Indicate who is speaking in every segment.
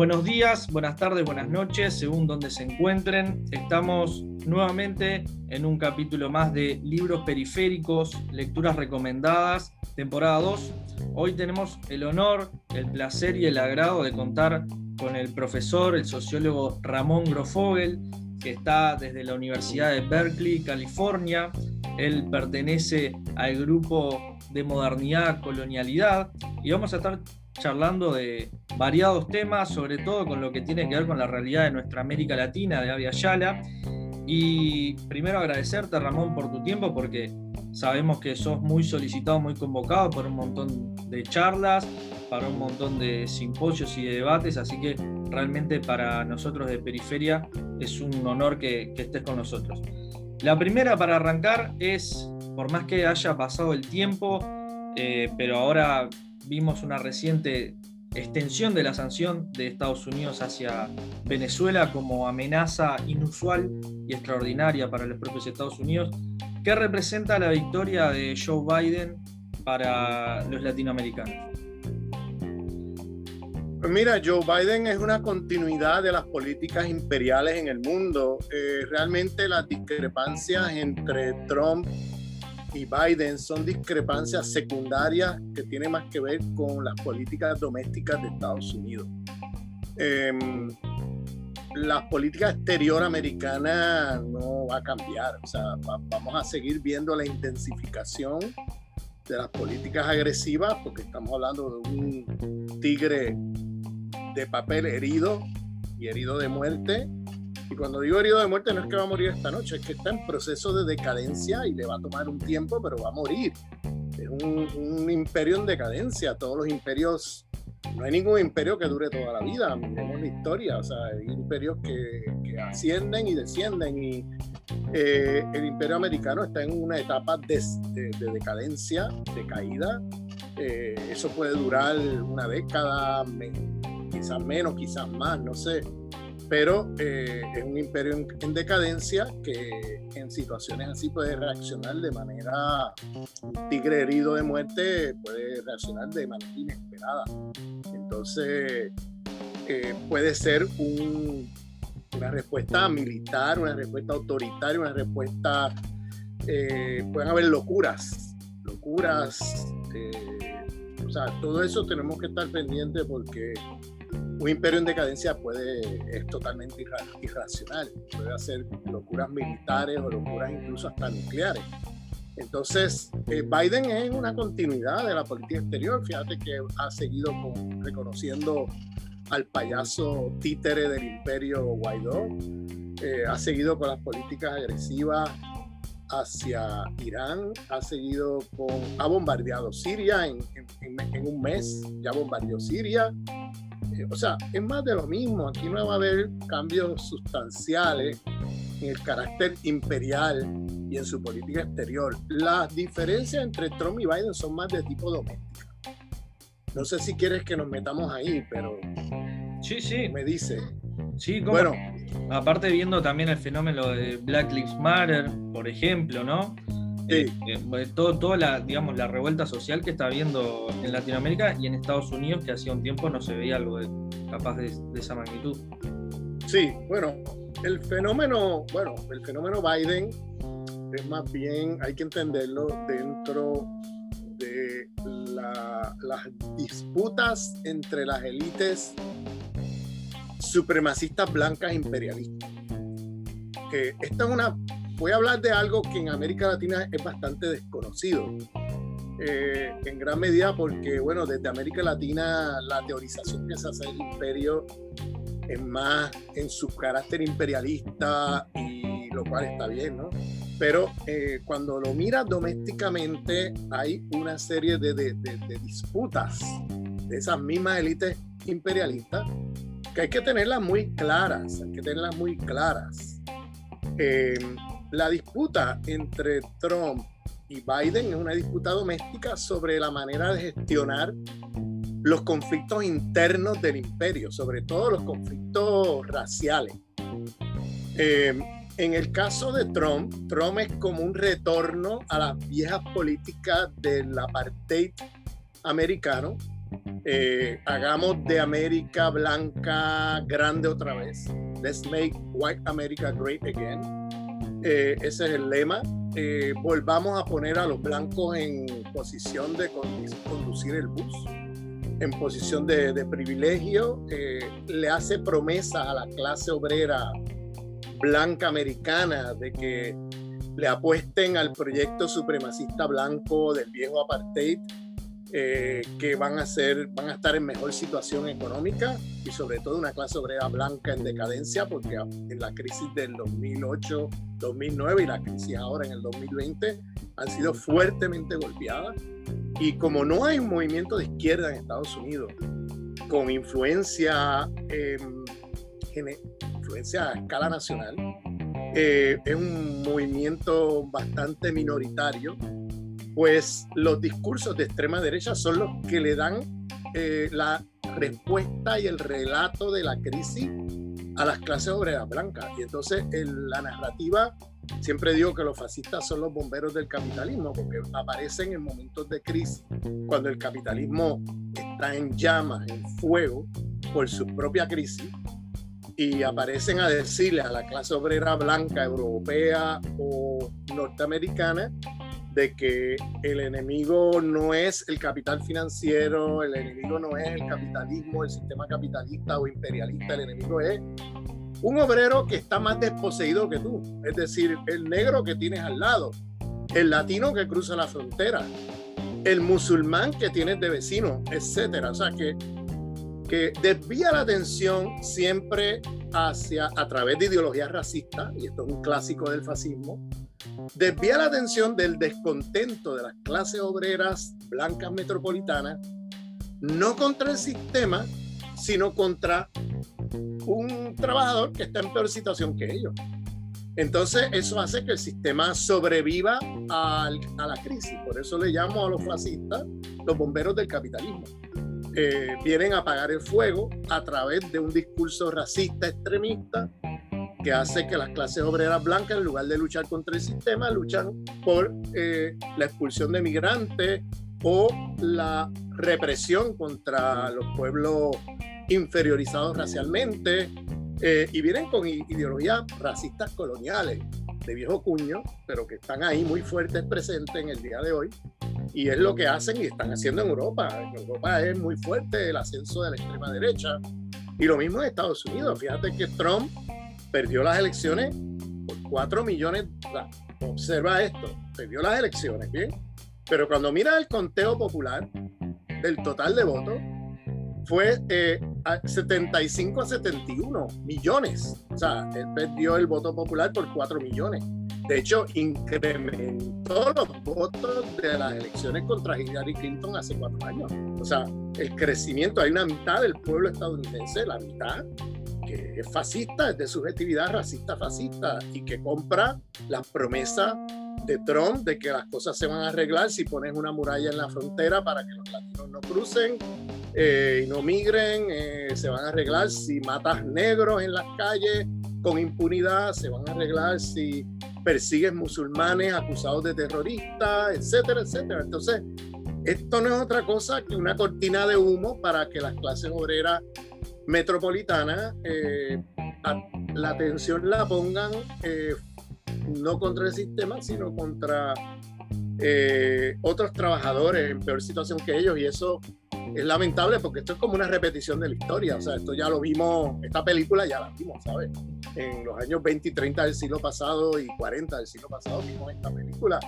Speaker 1: Buenos días, buenas tardes, buenas noches, según donde se encuentren. Estamos nuevamente en un capítulo más de libros periféricos, lecturas recomendadas, temporada 2. Hoy tenemos el honor, el placer y el agrado de contar con el profesor, el sociólogo Ramón Grofogel, que está desde la Universidad de Berkeley, California. Él pertenece al grupo de modernidad, colonialidad, y vamos a estar charlando de variados temas, sobre todo con lo que tiene que ver con la realidad de nuestra América Latina, de Avia Yala. Y primero agradecerte, Ramón, por tu tiempo, porque sabemos que sos muy solicitado, muy convocado por un montón de charlas, para un montón de simposios y de debates, así que realmente para nosotros de Periferia es un honor que, estés con nosotros. La primera para arrancar es, por más que haya pasado el tiempo, eh, pero ahora vimos una reciente extensión de la sanción de Estados Unidos hacia Venezuela como amenaza inusual y extraordinaria para los propios Estados Unidos, ¿qué representa la victoria de Joe Biden para los latinoamericanos?
Speaker 2: Pues mira, Joe Biden es una continuidad de las políticas imperiales en el mundo. Eh, realmente las discrepancias entre Trump y Biden son discrepancias secundarias que tienen más que ver con las políticas domésticas de Estados Unidos. Em, la política exterior americana no va a cambiar, o sea, vamos a seguir viendo la intensificación de las políticas agresivas, porque estamos hablando de un tigre de papel herido y herido de muerte, y cuando digo herido de muerte no es que va a morir esta noche, es que está en proceso de decadencia y le va a tomar un tiempo, pero va a morir. Es un, imperio en decadencia. Todos los imperios, no hay ningún imperio que dure toda la vida. Miremos la historia, o sea, hay imperios que, ascienden y descienden. Y eh, el imperio americano está en una etapa de, decadencia, de caída. Eh, eso puede durar una década, quizás menos, quizás más, no sé pero eh, es un imperio en, decadencia que en situaciones así puede reaccionar de manera, un tigre herido de muerte puede reaccionar de manera inesperada. Entonces, eh, puede ser una respuesta militar, una respuesta autoritaria, una respuesta, eh, pueden haber locuras, locuras, o sea, todo eso tenemos que estar pendientes porque un imperio en decadencia puede, es totalmente irracional, puede hacer locuras militares o locuras incluso hasta nucleares. Entonces, eh, Biden es una continuidad de la política exterior. Fíjate que ha seguido reconociendo al payaso títere del imperio Guaidó, eh, ha seguido con las políticas agresivas hacia Irán, ha seguido con, ha bombardeado Siria en, en un mes, ya bombardeó Siria, o sea, es más de lo mismo. Aquí no va a haber cambios sustanciales en el carácter imperial y en su política exterior. Las diferencias entre Trump y Biden son más de tipo doméstico. No sé si quieres que nos metamos ahí, pero
Speaker 1: sí, sí.
Speaker 2: me dice.
Speaker 1: Sí, bueno. Aparte viendo también el fenómeno de Black Lives Matter, por ejemplo, ¿no? Eh, eh, todo, toda la, digamos, la revuelta social que está habiendo en Latinoamérica y en Estados Unidos, que hacía un tiempo no se veía algo capaz de, esa magnitud.
Speaker 2: Sí, bueno, el fenómeno, bueno, el fenómeno Biden es más bien, hay que entenderlo dentro de las disputas entre las élites supremacistas blancas imperialistas. Eh, esta es una voy a hablar de algo que en América Latina es bastante desconocido. Eh, en gran medida porque, bueno, desde América Latina la teorización que se hace del imperio es más en su carácter imperialista y lo cual está bien, ¿no? Pero eh, cuando lo miras domésticamente hay una serie de, de, de, disputas de esas mismas élites imperialistas que hay que tenerlas muy claras, hay que tenerlas muy claras. Eh, la disputa entre Trump y Biden es una disputa doméstica sobre la manera de gestionar los conflictos internos del imperio, sobre todo los conflictos raciales. Eh, en el caso de Trump, Trump es como un retorno a las viejas políticas del apartheid americano, eh, hagamos de América blanca grande otra vez. Let's make white America great again. Eh, ese es el lema. Eh, volvamos a poner a los blancos en posición de conducir el bus, en posición de, de privilegio. le hace promesa a la clase obrera blanca americana de que le apuesten al proyecto supremacista blanco del viejo apartheid, eh, que van a, ser, van a estar en mejor situación económica y sobre todo una clase obrera blanca en decadencia, porque en la crisis del 2008-2009 y la crisis ahora en el 2020 han sido fuertemente golpeadas. Y como no hay un movimiento de izquierda en Estados Unidos con influencia, influencia a escala nacional, eh, es un movimiento bastante minoritario, pues los discursos de extrema derecha son los que le dan eh, la respuesta y el relato de la crisis a las clases obreras blancas. Y entonces la narrativa, siempre digo que los fascistas son los bomberos del capitalismo, porque aparecen en momentos de crisis, cuando el capitalismo está en llamas, en fuego, por su propia crisis, y aparecen a decirle a la clase obrera blanca, europea o norteamericana de que el enemigo no es el capital financiero, el enemigo no es el capitalismo, el sistema capitalista o imperialista, el enemigo es un obrero que está más desposeído que tú, es decir, el negro que tienes al lado, el latino que cruza la frontera, el musulmán que tienes de vecino, etcétera. O sea que que desvía la atención siempre hacia, a través de ideologías racistas, y esto es un clásico del fascismo, desvía la atención del descontento de las clases obreras blancas metropolitanas, no contra el sistema, sino contra un trabajador que está en peor situación que ellos. Entonces, eso hace que el sistema sobreviva a la crisis. Por eso le llamo a los fascistas los bomberos del capitalismo. Eh, vienen a apagar el fuego a través de un discurso racista extremista que hace que las clases obreras blancas, en lugar de luchar contra el sistema, luchan por eh, la expulsión de migrantes o la represión contra los pueblos inferiorizados racialmente eh, y vienen con ideologías racistas coloniales de viejo cuño, pero que están ahí muy fuertes presentes en el día de hoy y es lo que hacen y están haciendo en Europa. En Europa es muy fuerte el ascenso de la extrema derecha. Y lo mismo en Estados Unidos. Fíjate que Trump perdió las elecciones por 4 millones. Observa esto, perdió las elecciones, ¿bien? Pero cuando mira el conteo popular del total de votos, fue 75 eh, a 71 millones. O sea, él perdió el voto popular por 4 millones. De hecho, incrementó los votos de las elecciones contra Hillary Clinton hace cuatro años. O sea, el crecimiento, hay una mitad del pueblo estadounidense, la mitad, que es fascista, es de subjetividad racista fascista y que compra las promesas de Trump de que las cosas se van a arreglar si pones una muralla en la frontera para que los latinos no crucen eh, y no migren, eh, se van a arreglar si matas negros en las calles con impunidad, se van a arreglar si persigues musulmanes acusados de terroristas, etcétera, etcétera. Entonces, esto no es otra cosa que una cortina de humo para que las clases obreras metropolitanas eh, la atención la pongan eh, no contra el sistema, sino contra eh, otros trabajadores en peor situación que ellos. Y eso es lamentable porque esto es como una repetición de la historia. O sea, esto ya lo vimos, esta película ya la vimos, ¿sabes? En los años 20 y 30 del siglo pasado y 40 del siglo pasado vimos esta película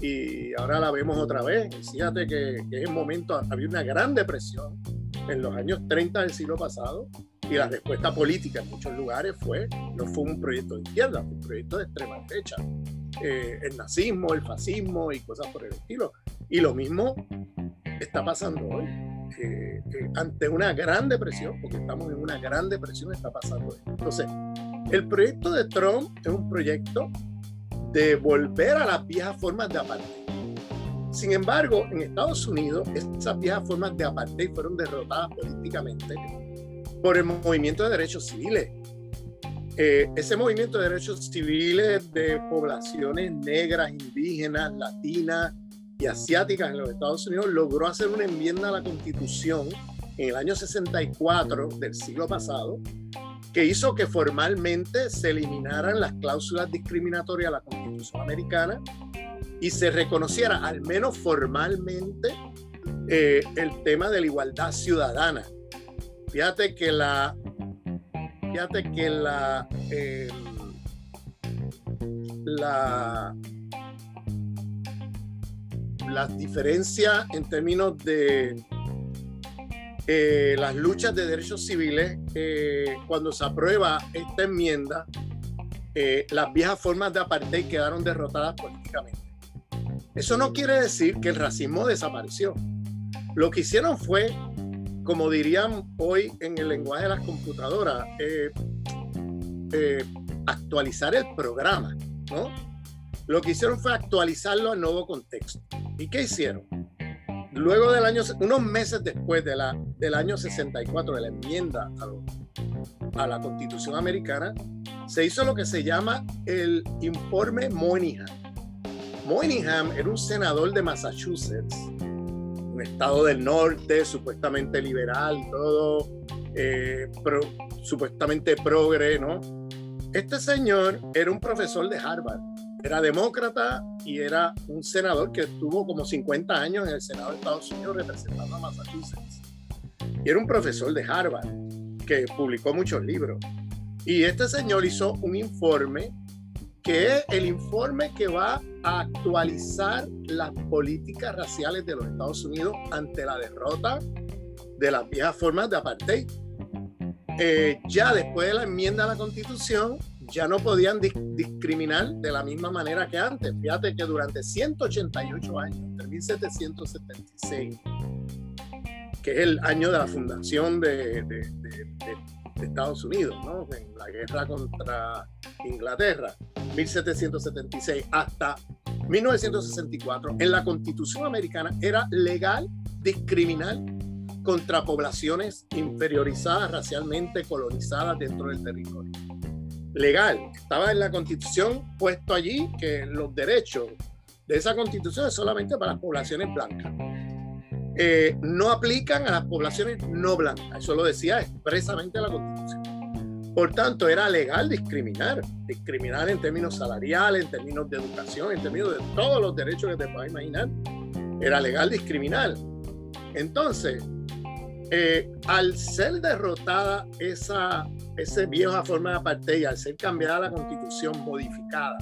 Speaker 2: y ahora la vemos otra vez. fíjate que, en ese momento había una gran depresión en los años 30 del siglo pasado y la respuesta política en muchos lugares fue, no fue un proyecto de izquierda, fue un proyecto de extrema derecha. Eh, el nazismo, el fascismo y cosas por el estilo. Y lo mismo está pasando hoy. Eh, eh, ante una gran depresión, porque estamos en una gran depresión, está pasando esto. Entonces, el proyecto de Trump es un proyecto de volver a las viejas formas de apartheid. Sin embargo, en Estados Unidos, esas viejas formas de apartheid fueron derrotadas políticamente por el movimiento de derechos civiles. Eh, ese movimiento de derechos civiles de poblaciones negras, indígenas, latinas, y asiáticas en los Estados Unidos, logró hacer una enmienda a la Constitución en el año 64 del siglo pasado, que hizo que formalmente se eliminaran las cláusulas discriminatorias de la Constitución americana y se reconociera, al menos formalmente, eh, el tema de la igualdad ciudadana. Fíjate que la, fíjate que la, em, la, las diferencias en términos de eh, las luchas de derechos civiles, eh, cuando se aprueba esta enmienda, eh, las viejas formas de apartheid quedaron derrotadas políticamente. Eso no quiere decir que el racismo desapareció. Lo que hicieron fue, como dirían hoy en el lenguaje de las computadoras, actualizar el programa, ¿no? Lo que hicieron fue actualizarlo al nuevo contexto. ¿Y qué hicieron? luego del año, unos meses después de la, del año 64, de la enmienda a, la Constitución americana, se hizo lo que se llama el informe Moynihan. Moynihan era un senador de Massachusetts, un estado del norte, supuestamente liberal, todo, eh, supuestamente progre, ¿no? Este señor era un profesor de Harvard era demócrata y era un senador que estuvo como 50 años en el Senado de Estados Unidos representando a Massachusetts. Y era un profesor de Harvard que publicó muchos libros. Y este señor hizo un informe que es el informe que va a actualizar las políticas raciales de los Estados Unidos ante la derrota de las viejas formas de apartheid. Eh, ya después de la enmienda a la constitución, ya no podían discriminar de la misma manera que antes. Fíjate que durante 188 años, entre 1776, que es el año de la fundación de, Estados Unidos, ¿no? en la guerra contra Inglaterra, 1776 hasta 1964, en la Constitución americana era legal discriminar contra poblaciones inferiorizadas racialmente colonizadas dentro del territorio legal. Estaba en la constitución puesto allí que los derechos de esa constitución es solamente para las poblaciones blancas. Eh, no aplican a las poblaciones no blancas. Eso lo decía expresamente la constitución. Por tanto, era legal discriminar, discriminar en términos salariales, en términos de educación, en términos de todos los derechos que te puedas imaginar. Era legal discriminar. Entonces, eh, al ser derrotada esa, esa vieja forma de apartheid, al ser cambiada la constitución, modificada,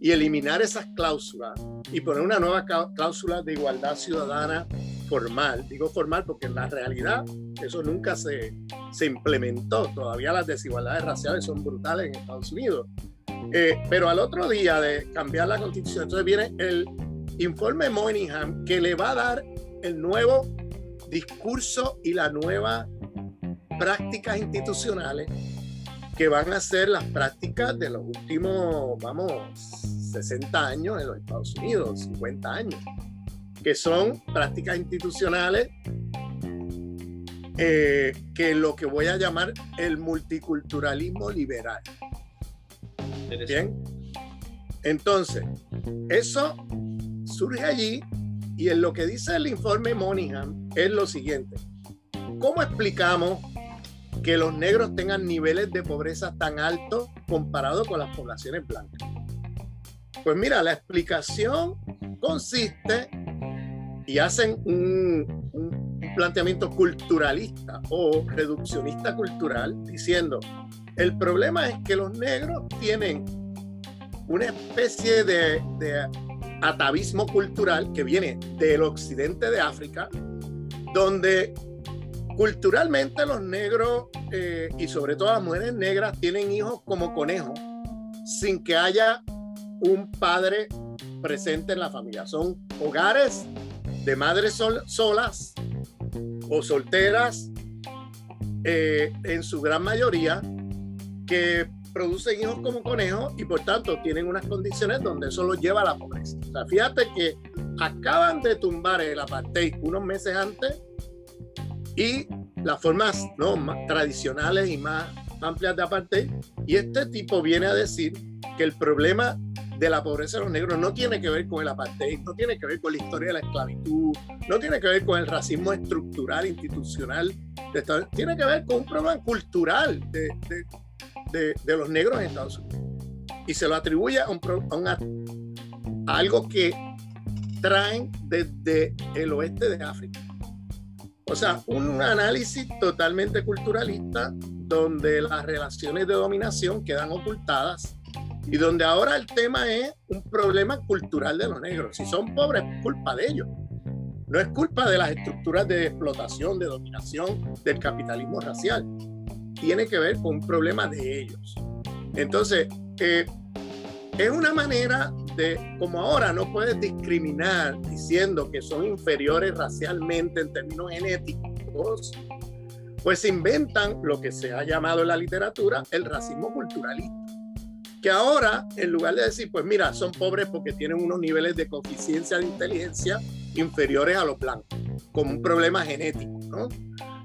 Speaker 2: y eliminar esas cláusulas y poner una nueva cláusula de igualdad ciudadana formal, digo formal porque en la realidad eso nunca se, se implementó, todavía las desigualdades raciales son brutales en Estados Unidos. Eh, pero al otro día de cambiar la constitución, entonces viene el informe Moynihan que le va a dar el nuevo discurso y la nueva prácticas institucionales que van a ser las prácticas de los últimos, vamos, 60 años en los Estados Unidos, 50 años, que son prácticas institucionales eh, que lo que voy a llamar el multiculturalismo liberal. Bien. Entonces, eso surge allí y en lo que dice el informe Monaghan es lo siguiente. ¿Cómo explicamos que los negros tengan niveles de pobreza tan altos comparados con las poblaciones blancas? Pues mira, la explicación consiste y hacen un, planteamiento culturalista o reduccionista cultural diciendo, el problema es que los negros tienen una especie de, de atavismo cultural que viene del occidente de África, donde culturalmente los negros eh, y sobre todo las mujeres negras tienen hijos como conejos sin que haya un padre presente en la familia. Son hogares de madres solas o solteras eh, en su gran mayoría que producen hijos como conejos y por tanto tienen unas condiciones donde eso los lleva a la pobreza. O sea, fíjate que acaban de tumbar el apartheid unos meses antes y las formas ¿no? más tradicionales y más amplias de apartheid. Y este tipo viene a decir que el problema de la pobreza de los negros no tiene que ver con el apartheid, no tiene que ver con la historia de la esclavitud, no tiene que ver con el racismo estructural, institucional, tiene que ver con un problema cultural de, de, de, los negros en Estados Unidos. Y se lo atribuye a, un, a, a algo que traen desde el oeste de África. O sea, un análisis totalmente culturalista donde las relaciones de dominación quedan ocultadas y donde ahora el tema es un problema cultural de los negros. Si son pobres, es culpa de ellos. No es culpa de las estructuras de explotación, de dominación, del capitalismo racial. Tiene que ver con un problema de ellos. Entonces, eh, es una manera de, como ahora no puedes discriminar diciendo que son inferiores racialmente en términos genéticos, pues inventan lo que se ha llamado en la literatura el racismo culturalista que ahora, en lugar de decir, pues mira, son pobres porque tienen unos niveles de coeficiencia de inteligencia inferiores a los blancos, como un problema genético, ¿no?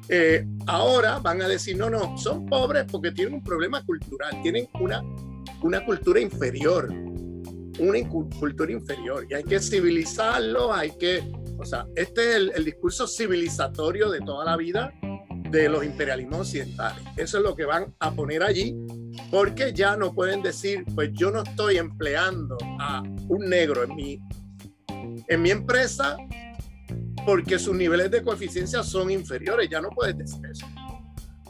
Speaker 2: Eh, ahora van a decir, no, no, son pobres porque tienen un problema cultural, tienen una, una cultura inferior, una cultura inferior, y hay que civilizarlo, hay que, o sea, este es el, el discurso civilizatorio de toda la vida de los imperialismos occidentales. Eso es lo que van a poner allí porque ya no pueden decir, pues yo no estoy empleando a un negro en mi, en mi empresa porque sus niveles de coeficiencia son inferiores, ya no puedes decir eso.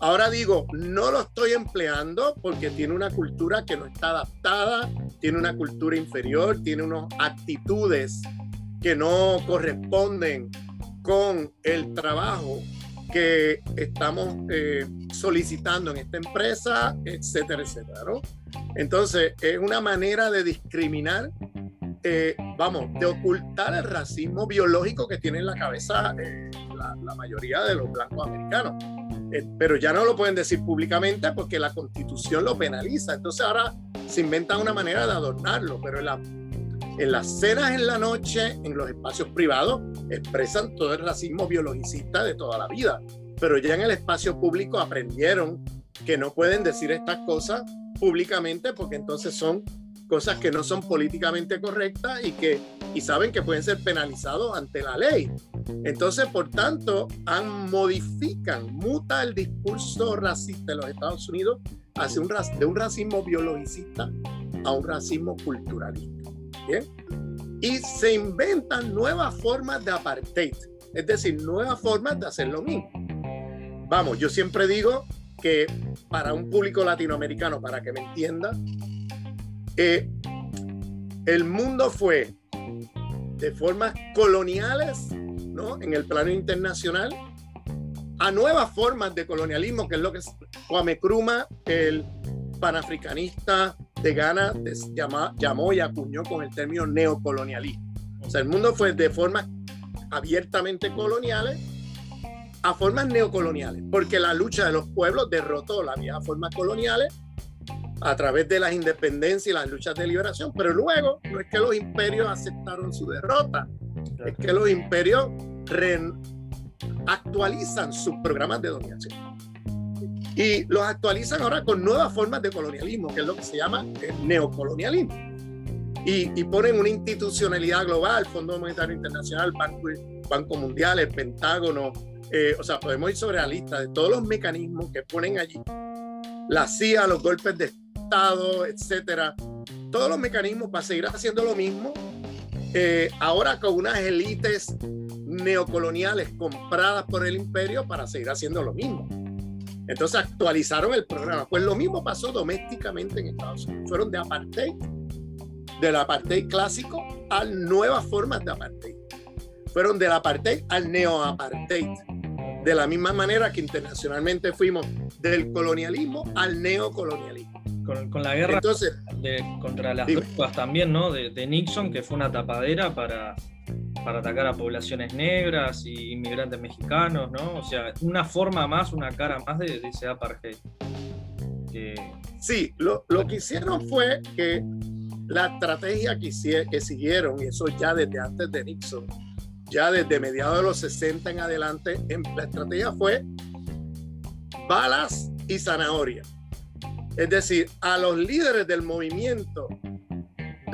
Speaker 2: Ahora digo, no lo estoy empleando porque tiene una cultura que no está adaptada, tiene una cultura inferior, tiene unas actitudes que no corresponden con el trabajo que estamos eh, solicitando en esta empresa, etcétera, etcétera. ¿no? Entonces, es una manera de discriminar, eh, vamos, de ocultar el racismo biológico que tiene en la cabeza eh, la, mayoría de los blancos americanos. pero ya no lo pueden decir públicamente porque la constitución lo penaliza. Entonces ahora se inventa una manera de adornarlo, pero la en las cenas en la noche, en los espacios privados, expresan todo el racismo biologicista de toda la vida. Pero ya en el espacio público aprendieron que no pueden decir estas cosas públicamente porque entonces son cosas que no son políticamente correctas y que y saben que pueden ser penalizados ante la ley. Entonces, por tanto, han, modifican, muta el discurso racista de los Estados Unidos hacia un, de un racismo biologicista a un racismo culturalista. Y se inventan nuevas formas de apartheid, es decir, nuevas formas de hacer lo mismo. Vamos, yo siempre digo que para un público latinoamericano, para que me entienda, eh, el mundo fue de formas coloniales, ¿no? En el plano internacional, a nuevas formas de colonialismo, que es lo que Kwame Kruma, el panafricanista de Ghana llamó y acuñó con el término neocolonialismo. O sea, el mundo fue de formas abiertamente coloniales a formas neocoloniales, porque la lucha de los pueblos derrotó las viejas formas coloniales a través de las independencias y las luchas de liberación, pero luego no es que los imperios aceptaron su derrota, es que los imperios actualizan sus programas de dominación y los actualizan ahora con nuevas formas de colonialismo, que es lo que se llama el neocolonialismo. Y, ponen una institucionalidad global, Fondo Monetario Internacional, Banco, Banco Mundial, el Pentágono, eh, o sea, podemos ir sobre la lista de todos los mecanismos que ponen allí. La CIA, los golpes de Estado, etcétera. Todos los mecanismos para seguir haciendo lo mismo, eh, ahora con unas élites neocoloniales compradas por el imperio para seguir haciendo lo mismo. Entonces actualizaron el programa. Pues lo mismo pasó domésticamente en Estados Unidos. Fueron de apartheid, del apartheid clásico a nuevas formas de apartheid. Fueron del apartheid al neoapartheid. De la misma manera que internacionalmente fuimos del colonialismo al neocolonialismo.
Speaker 1: Con, la guerra contra las drogas también, ¿no? de Nixon, que fue una tapadera para para atacar a poblaciones negras y inmigrantes mexicanos, ¿no? O sea, una forma más, una cara más de, ese apartheid.
Speaker 2: Sí, lo, lo, que hicieron fue que la estrategia que, que siguieron, y eso ya desde antes de Nixon, ya desde mediados de los 60 en adelante, la estrategia fue balas y zanahoria. Es decir, a los líderes del movimiento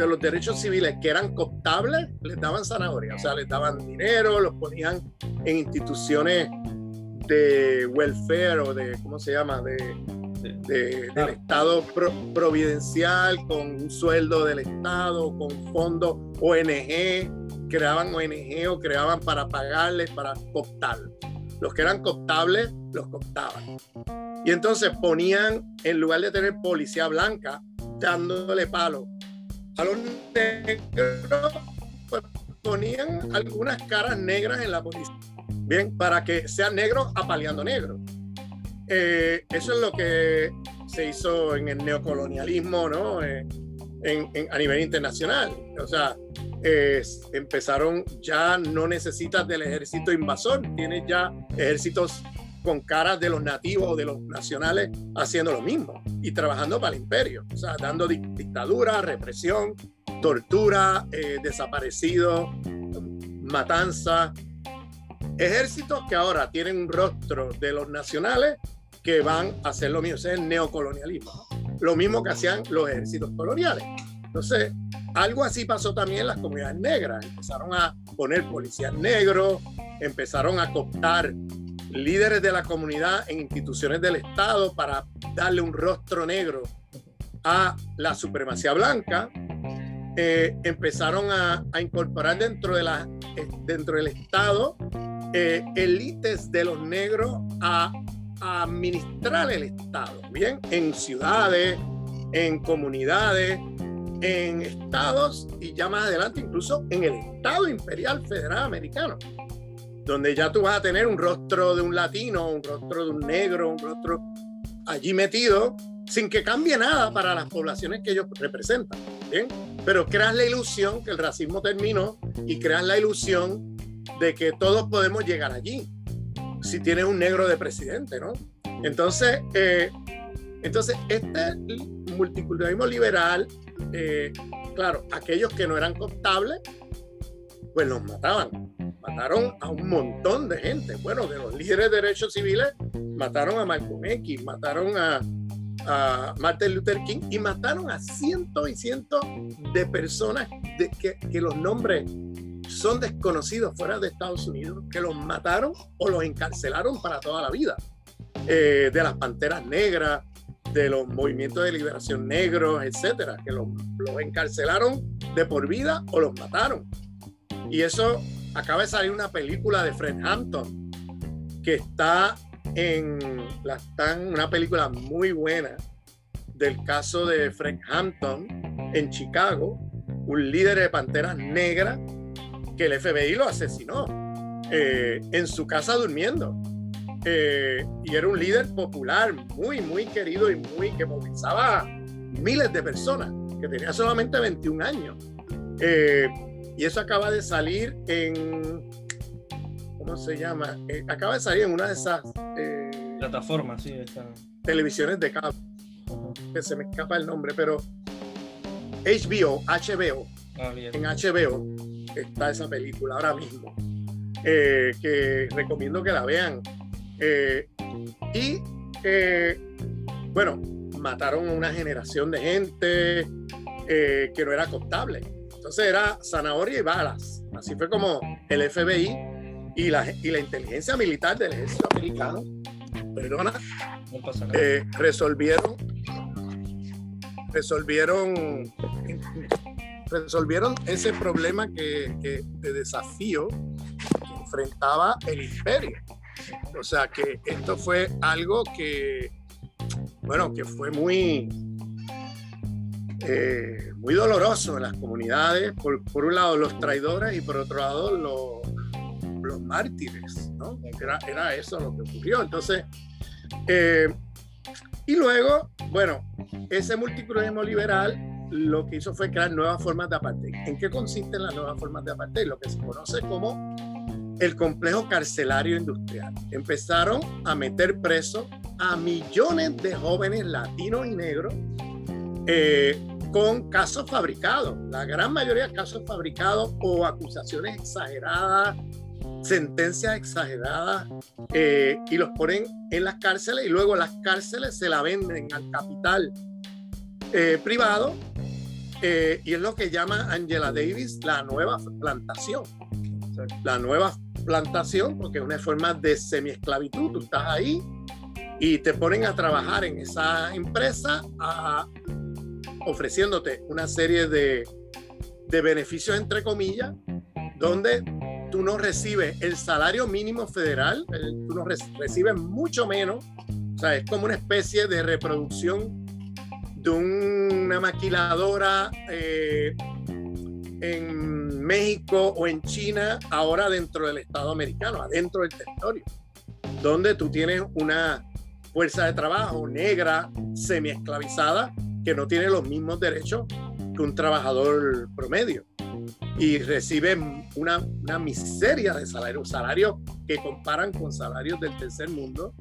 Speaker 2: de los derechos civiles que eran cooptables, les daban zanahoria, o sea, les daban dinero, los ponían en instituciones de welfare o de, ¿cómo se llama? De, del Estado providencial, con un sueldo del Estado, con fondos ONG, creaban ONG o creaban para pagarles, para cooptar. Los que eran cooptables, los cooptaban. Y entonces ponían, en lugar de tener policía blanca, dándole palo a los negros, pues ponían algunas caras negras en la policía. Bien, para que sean negros apaleando negros. Eh, eso es lo que se hizo en el neocolonialismo, ¿no? Eh, a nivel internacional. O sea, empezaron, ya no necesitas del ejército invasor, tienes ya ejércitos con caras de los nativos de los nacionales haciendo lo mismo y trabajando para el imperio, o sea, dando dictadura, represión, tortura, eh, desaparecidos, matanza. Ejércitos que ahora tienen un rostro de los nacionales que van a hacer lo mismo, es el neocolonialismo, lo mismo que hacían los ejércitos coloniales. Entonces, algo así pasó también en las comunidades negras, empezaron a poner policías negros, empezaron a cooptar líderes de la comunidad en instituciones del Estado para darle un rostro negro a la supremacía blanca, eh, empezaron a, incorporar dentro, de la, eh, dentro del Estado eh, élites de los negros a, a, administrar el Estado, ¿bien? En ciudades, en comunidades, en estados y ya más adelante incluso en el Estado Imperial Federal Americano donde ya tú vas a tener un rostro de un latino, un rostro de un negro, un rostro allí metido, sin que cambie nada para las poblaciones que ellos representan. ¿bien? Pero creas la ilusión que el racismo terminó y creas la ilusión de que todos podemos llegar allí, si tienes un negro de presidente, ¿no? Entonces, eh, entonces este multiculturalismo liberal, eh, claro, aquellos que no eran cooptables, pues los mataban mataron a un montón de gente. Bueno, de los líderes de derechos civiles, mataron a Malcolm X, mataron a, a Martin Luther King y mataron a cientos y cientos de personas de que, que los nombres son desconocidos fuera de Estados Unidos, que los mataron o los encarcelaron para toda la vida. Eh, de las panteras negras, de los movimientos de liberación negros, etcétera, que los, los encarcelaron de por vida o los mataron. Y eso acaba de salir una película de Fred Hampton que está en la están una película muy buena del caso de Fred Hampton en Chicago, un líder de panteras negras que el FBI lo asesinó eh, en su casa durmiendo. Eh, y era un líder popular, muy, muy querido y muy que movilizaba miles de personas, que tenía solamente 21 años. Eh, y eso acaba de salir en, ¿cómo se llama? Eh, acaba de salir en una de esas
Speaker 1: eh, plataformas, sí,
Speaker 2: televisiones de cable, que se me escapa el nombre, pero HBO, HBO, ah, en HBO está esa película ahora mismo, eh, que recomiendo que la vean. y bueno, mataron a una generación de gente que no era contable entonces era zanahoria y balas. Así fue como el FBI y la, y la inteligencia militar del ejército americano, perdona, eh, resolvieron, resolvieron, resolvieron ese problema que, que, de desafío que enfrentaba el imperio. O sea que esto fue algo que, bueno, que fue muy, eh, muy doloroso en las comunidades, por, un lado los traidores y por otro lado los, los mártires, ¿no? Era, eso lo que ocurrió. Entonces, eh, y luego, bueno, ese multiculturalismo liberal lo que hizo fue crear nuevas formas de apartheid. ¿En qué consisten las nuevas formas de apartheid? Lo que se conoce como el complejo carcelario industrial. Empezaron a meter presos a millones de jóvenes latinos y negros eh, con casos fabricados, la gran mayoría de casos fabricados o acusaciones exageradas, sentencias exageradas, eh, y los ponen en las cárceles y luego las cárceles se la venden al capital eh, privado eh, y es lo que llama Angela Davis la nueva plantación. La nueva plantación, porque es una forma de semiesclavitud. Tú estás ahí y te ponen a trabajar en esa empresa ofreciéndote una serie de, de beneficios, entre comillas, donde tú no recibes el salario mínimo federal, tú no recibes mucho menos. O sea, es como una especie de reproducción de una maquiladora eh, en México o en China, ahora dentro del Estado americano, adentro del territorio, donde tú tienes una fuerza de trabajo negra, semi-esclavizada, que no tiene los mismos derechos que un trabajador promedio y reciben una, una miseria de salario, salarios que comparan con salarios del tercer mundo.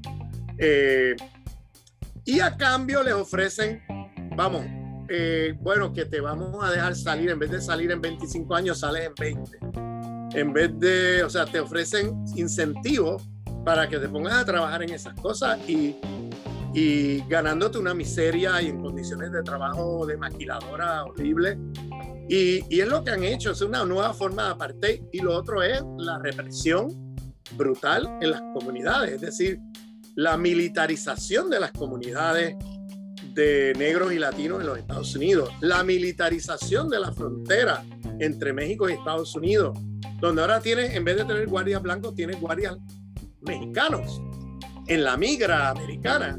Speaker 2: Eh, y a cambio les ofrecen, vamos, eh, bueno, que te vamos a dejar salir, en vez de salir en 25 años, sales en 20. En vez de, o sea, te ofrecen incentivos para que te pongas a trabajar en esas cosas y, y ganándote una miseria y en condiciones de trabajo de maquiladora horrible y, y, es lo que han hecho, es una nueva forma de apartheid. Y lo otro es la represión brutal en las comunidades, es decir, la militarización de las comunidades de negros y latinos en los Estados Unidos, la militarización de la frontera entre México y Estados Unidos, donde ahora tienes, en vez de tener guardias blancos, tienes guardias mexicanos en la migra americana,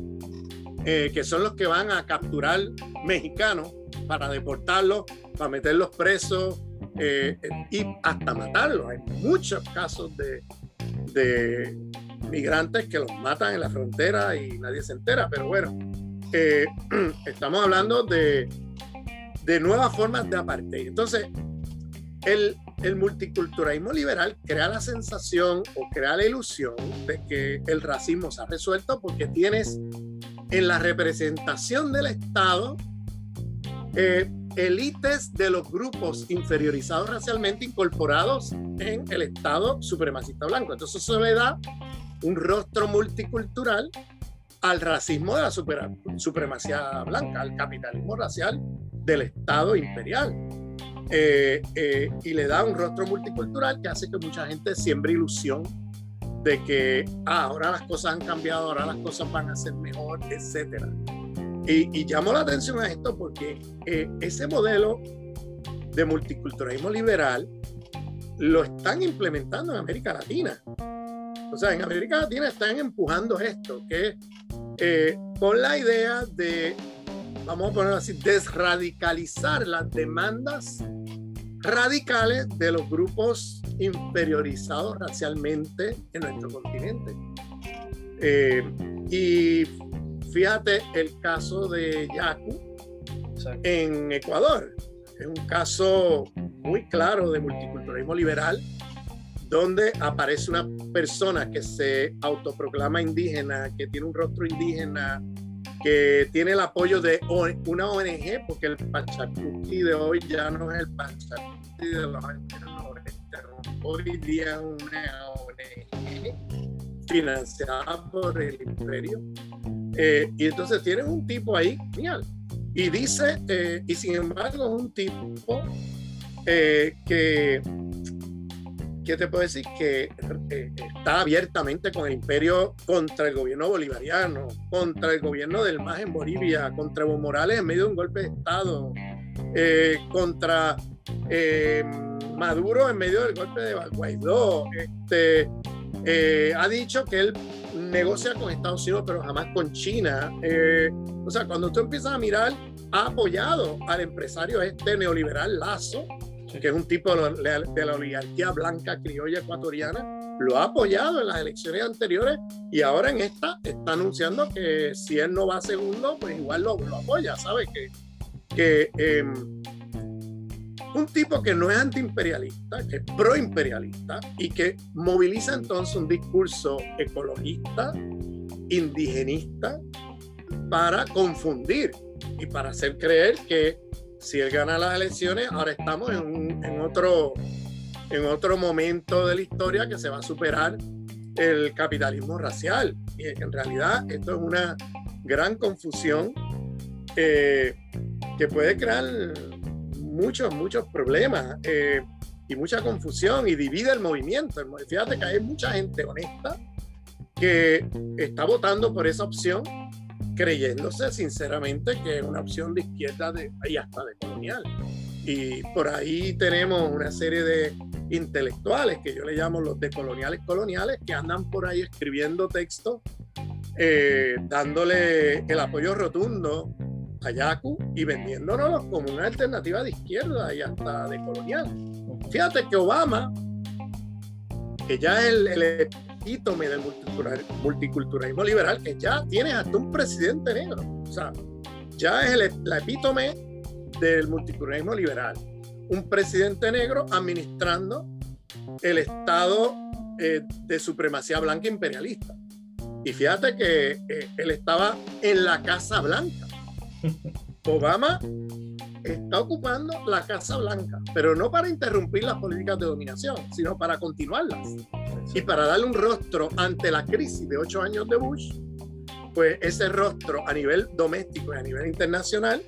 Speaker 2: eh, que son los que van a capturar mexicanos para deportarlos para meterlos presos eh, y hasta matarlos. Hay muchos casos de, de, migrantes que los matan en la frontera y nadie se entera, pero bueno, eh, estamos hablando de, de nuevas formas de apartheid. Entonces, el, el, multiculturalismo liberal crea la sensación o crea la ilusión de que el racismo se ha resuelto porque tienes en la representación del Estado eh, élites de los grupos inferiorizados racialmente incorporados en el Estado supremacista blanco. Entonces eso le da un rostro multicultural al racismo de la supremacía blanca, al capitalismo racial del Estado imperial. Eh, eh, y le da un rostro multicultural que hace que mucha gente siembre ilusión de que ah, ahora las cosas han cambiado, ahora las cosas van a ser mejor, etcétera. Y, y llamo la atención a esto porque eh, ese modelo de multiculturalismo liberal lo están implementando en América Latina. O sea, en América Latina están empujando esto, que eh, con la idea de, vamos a ponerlo así, desradicalizar las demandas radicales de los grupos inferiorizados racialmente en nuestro continente. Eh, y Fíjate el caso de Yaku en Ecuador. Es un caso muy claro de multiculturalismo liberal, donde aparece una persona que se autoproclama indígena, que tiene un rostro indígena, que tiene el apoyo de una ONG, porque el Pachacuti de hoy ya no es el Pachacuti de los años 90, hoy día es una ONG financiada por el imperio eh, y entonces tienes un tipo ahí, genial. Y dice, eh, y sin embargo es un tipo eh, que, ¿qué te puedo decir? Que está abiertamente con el imperio contra el gobierno bolivariano, contra el gobierno del MAS en Bolivia, contra Evo Morales en medio de un golpe de Estado, contra Maduro en medio del golpe de Guaidó. Este, ha dicho que él negocia con Estados Unidos, pero jamás con China. Eh, o sea, cuando tú empiezas a mirar, ha apoyado al empresario este neoliberal Lazo, que es un tipo de la, oligarquía blanca criolla ecuatoriana, lo ha apoyado en las elecciones anteriores y ahora en esta está anunciando que si él no va segundo, pues igual lo, lo apoya, ¿sabes? Que, que eh, un tipo que no es antiimperialista, que es proimperialista y que moviliza entonces un discurso ecologista, indigenista, para confundir y para hacer creer que si él gana las elecciones, ahora estamos en, otro, en otro momento de la historia que se va a superar el capitalismo racial. Y en realidad esto es una gran confusión eh, que puede crear muchos, muchos problemas eh, y mucha confusión y divide el movimiento. Fíjate que hay mucha gente honesta que está votando por esa opción creyéndose sinceramente que es una opción de izquierda de, y hasta de colonial. Y por ahí tenemos una serie de intelectuales que yo le llamo los decoloniales coloniales que andan por ahí escribiendo textos eh, dándole el apoyo rotundo a Yaku y vendiéndonos como una alternativa de izquierda y hasta de colonial. Fíjate que Obama, que ya es el, el epítome del multiculturalismo liberal, que ya tiene hasta un presidente negro. O sea, ya es el, la epítome del multiculturalismo liberal. Un presidente negro administrando el Estado eh, de supremacía blanca imperialista. Y fíjate que eh, él estaba en la Casa Blanca. Obama está ocupando la Casa Blanca, pero no para interrumpir las políticas de dominación, sino para continuarlas. Y para darle un rostro ante la crisis de ocho años de Bush, pues ese rostro a nivel doméstico y a nivel internacional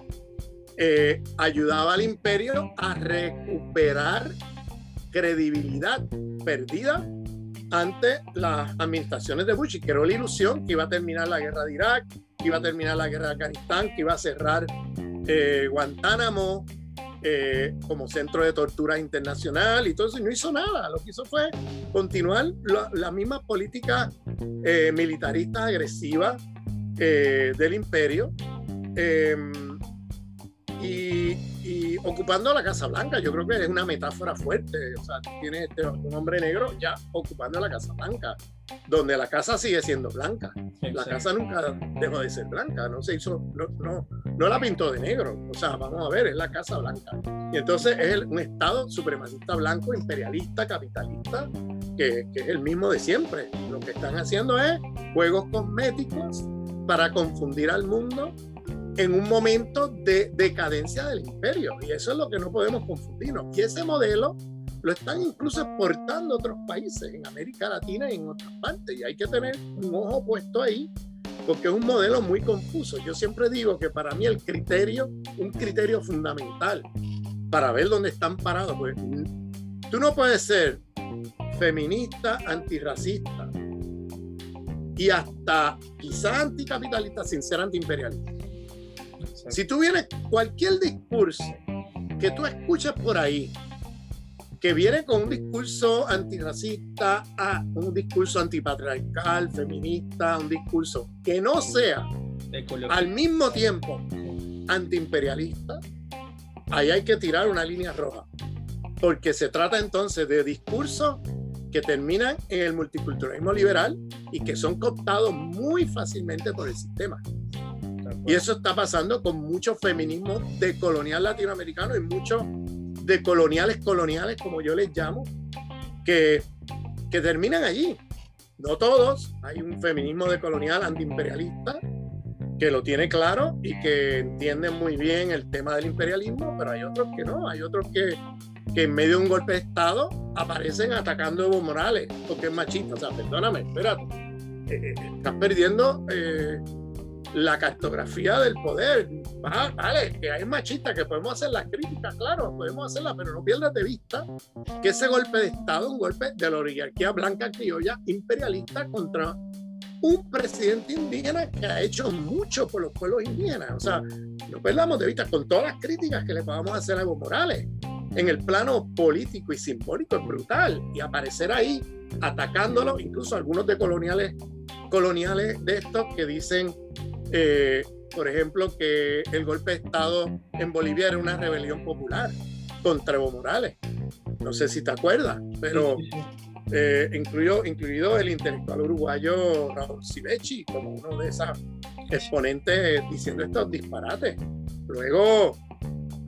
Speaker 2: eh, ayudaba al imperio a recuperar credibilidad perdida ante las administraciones de Bush y creó la ilusión que iba a terminar la guerra de Irak, que iba a terminar la guerra de Afganistán, que iba a cerrar eh, Guantánamo eh, como centro de tortura internacional y todo eso, y no hizo nada. Lo que hizo fue continuar la, misma política eh, militarista agresiva del imperio. Em, y, ocupando la Casa Blanca. Yo creo que es una metáfora fuerte. O sea, tiene este, un hombre negro ya ocupando la Casa Blanca, donde la casa sigue siendo blanca. La casa nunca dejó de ser blanca, no se hizo, no, no, no, la pintó de negro. O sea, vamos a ver, es la Casa Blanca. Y entonces es un Estado supremacista blanco, imperialista, capitalista, que, que es el mismo de siempre. Lo que están haciendo es juegos cosméticos para confundir al mundo en un momento de decadencia del imperio. Y eso es lo que no podemos confundirnos. Y ese modelo lo están incluso exportando otros países, en América Latina y en otras partes. Y hay que tener un ojo puesto ahí, porque es un modelo muy confuso. Yo siempre digo que para mí el criterio, un criterio fundamental para ver dónde están parados, pues tú no puedes ser feminista, antirracista y hasta quizás anticapitalista sin ser antiimperialista. Si tú vienes, cualquier discurso que tú escuches por ahí, que viene con un discurso antirracista, a un discurso antipatriarcal, feminista, un discurso que no sea al mismo tiempo antiimperialista, ahí hay que tirar una línea roja. Porque se trata entonces de discursos que terminan en el multiculturalismo liberal y que son cooptados muy fácilmente por el sistema. Y eso está pasando con mucho feminismo de colonial latinoamericano y muchos de coloniales coloniales, como yo les llamo, que, que terminan allí. No todos, hay un feminismo de colonial antiimperialista que lo tiene claro y que entiende muy bien el tema del imperialismo, pero hay otros que no, hay otros que, que en medio de un golpe de Estado aparecen atacando Evo Morales porque es machista. O sea, perdóname, espérate, eh, eh, estás perdiendo eh, la cartografía del poder. vale, que hay machistas, que podemos hacer las críticas, claro, podemos hacerlas, pero no pierdas de vista que ese golpe de Estado, un golpe de la oligarquía blanca criolla imperialista contra un presidente indígena que ha hecho mucho por los pueblos indígenas. O sea, no perdamos de vista con todas las críticas que le podamos hacer a Evo Morales. En el plano político y simbólico es brutal. Y aparecer ahí atacándolo, incluso algunos de coloniales, coloniales de estos que dicen eh, por ejemplo, que el golpe de Estado en Bolivia era una rebelión popular contra Evo Morales. No sé si te acuerdas, pero eh, incluido, incluido el intelectual uruguayo Raúl Sivechi como uno de esos exponentes diciendo estos disparates. Luego,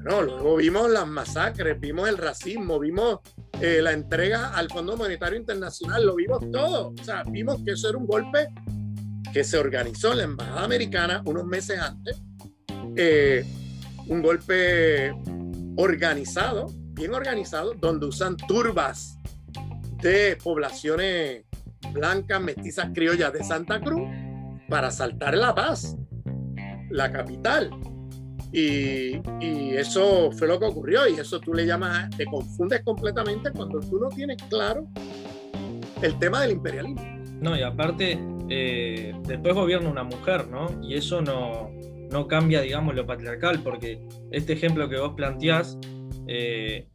Speaker 2: bueno, luego vimos las masacres, vimos el racismo, vimos eh, la entrega al Fondo Monetario Internacional, lo vimos todo. O sea, vimos que eso era un golpe que se organizó en la Embajada Americana unos meses antes, eh, un golpe organizado, bien organizado, donde usan turbas de poblaciones blancas, mestizas, criollas de Santa Cruz para saltar La Paz, la capital. Y, y, eso fue lo que ocurrió y eso tú le llamas, te confundes completamente cuando tú no tienes claro el tema del imperialismo.
Speaker 1: No, y aparte, eh, después gobierna una mujer, ¿no? Y eso no, no cambia, digamos, lo patriarcal, porque este ejemplo que vos planteás, eh,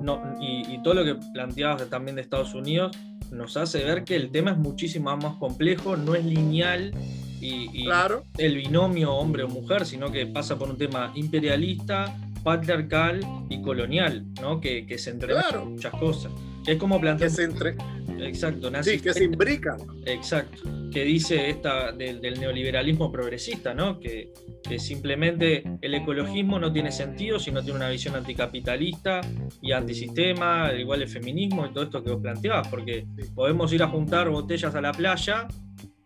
Speaker 1: no, y, todo lo que planteabas también de Estados Unidos, nos hace ver que el tema es muchísimo más complejo, no es lineal y,
Speaker 2: claro.
Speaker 1: el binomio hombre o mujer, sino que pasa por un tema imperialista, patriarcal y colonial, ¿no? Que, que se entrena muchas cosas. es como plantear...
Speaker 2: Que se entre...
Speaker 1: Exacto,
Speaker 2: Sí, que se imbrica.
Speaker 1: Exacto, que dice esta del, neoliberalismo progresista, ¿no? Que, que, simplemente el ecologismo no tiene sentido si no tiene una visión anticapitalista y antisistema, igual el feminismo y todo esto que vos planteabas, porque podemos ir a juntar botellas a la playa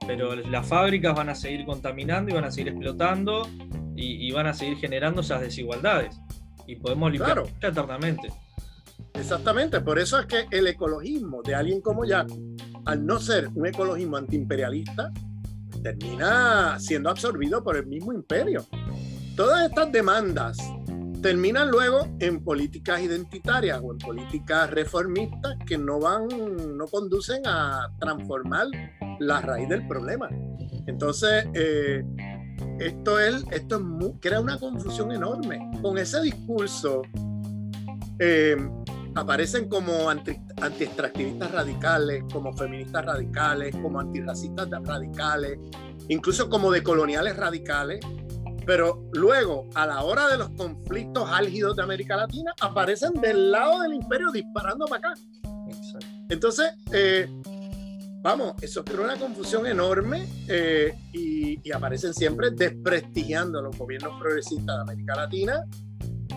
Speaker 1: pero las fábricas van a seguir contaminando y van a seguir explotando y, van a seguir generando esas desigualdades. Y podemos limpiar eternamente.
Speaker 2: Exactamente, por eso es que el ecologismo de alguien como Jack, al no ser un ecologismo antiimperialista, termina siendo absorbido por el mismo imperio. Todas estas demandas terminan luego en políticas identitarias o en políticas reformistas que no van, no conducen a transformar la raíz del problema. Entonces, eh, esto, es, esto crea una confusión enorme. Con ese discurso eh, aparecen como anti, extractivistas radicales, como feministas radicales, como antirracistas radicales, incluso como decoloniales radicales, pero luego, a la hora de los conflictos álgidos de América Latina, aparecen del lado del imperio disparando para acá. Entonces, eh, vamos, eso crea una confusión enorme eh, y, aparecen siempre desprestigiando a los gobiernos progresistas de América Latina,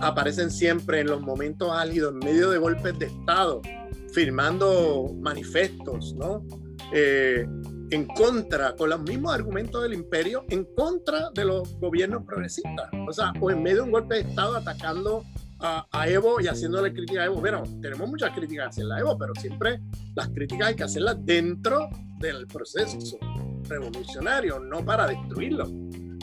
Speaker 2: aparecen siempre en los momentos álgidos, en medio de golpes de Estado, firmando manifestos, ¿no? Eh, en contra, con los mismos argumentos del imperio, en contra de los gobiernos progresistas. O sea, o en medio de un golpe de Estado atacando a, Evo y haciéndole crítica a Evo. Bueno, tenemos muchas críticas hacia la Evo, pero siempre las críticas hay que hacerlas dentro del proceso revolucionario, no para destruirlo.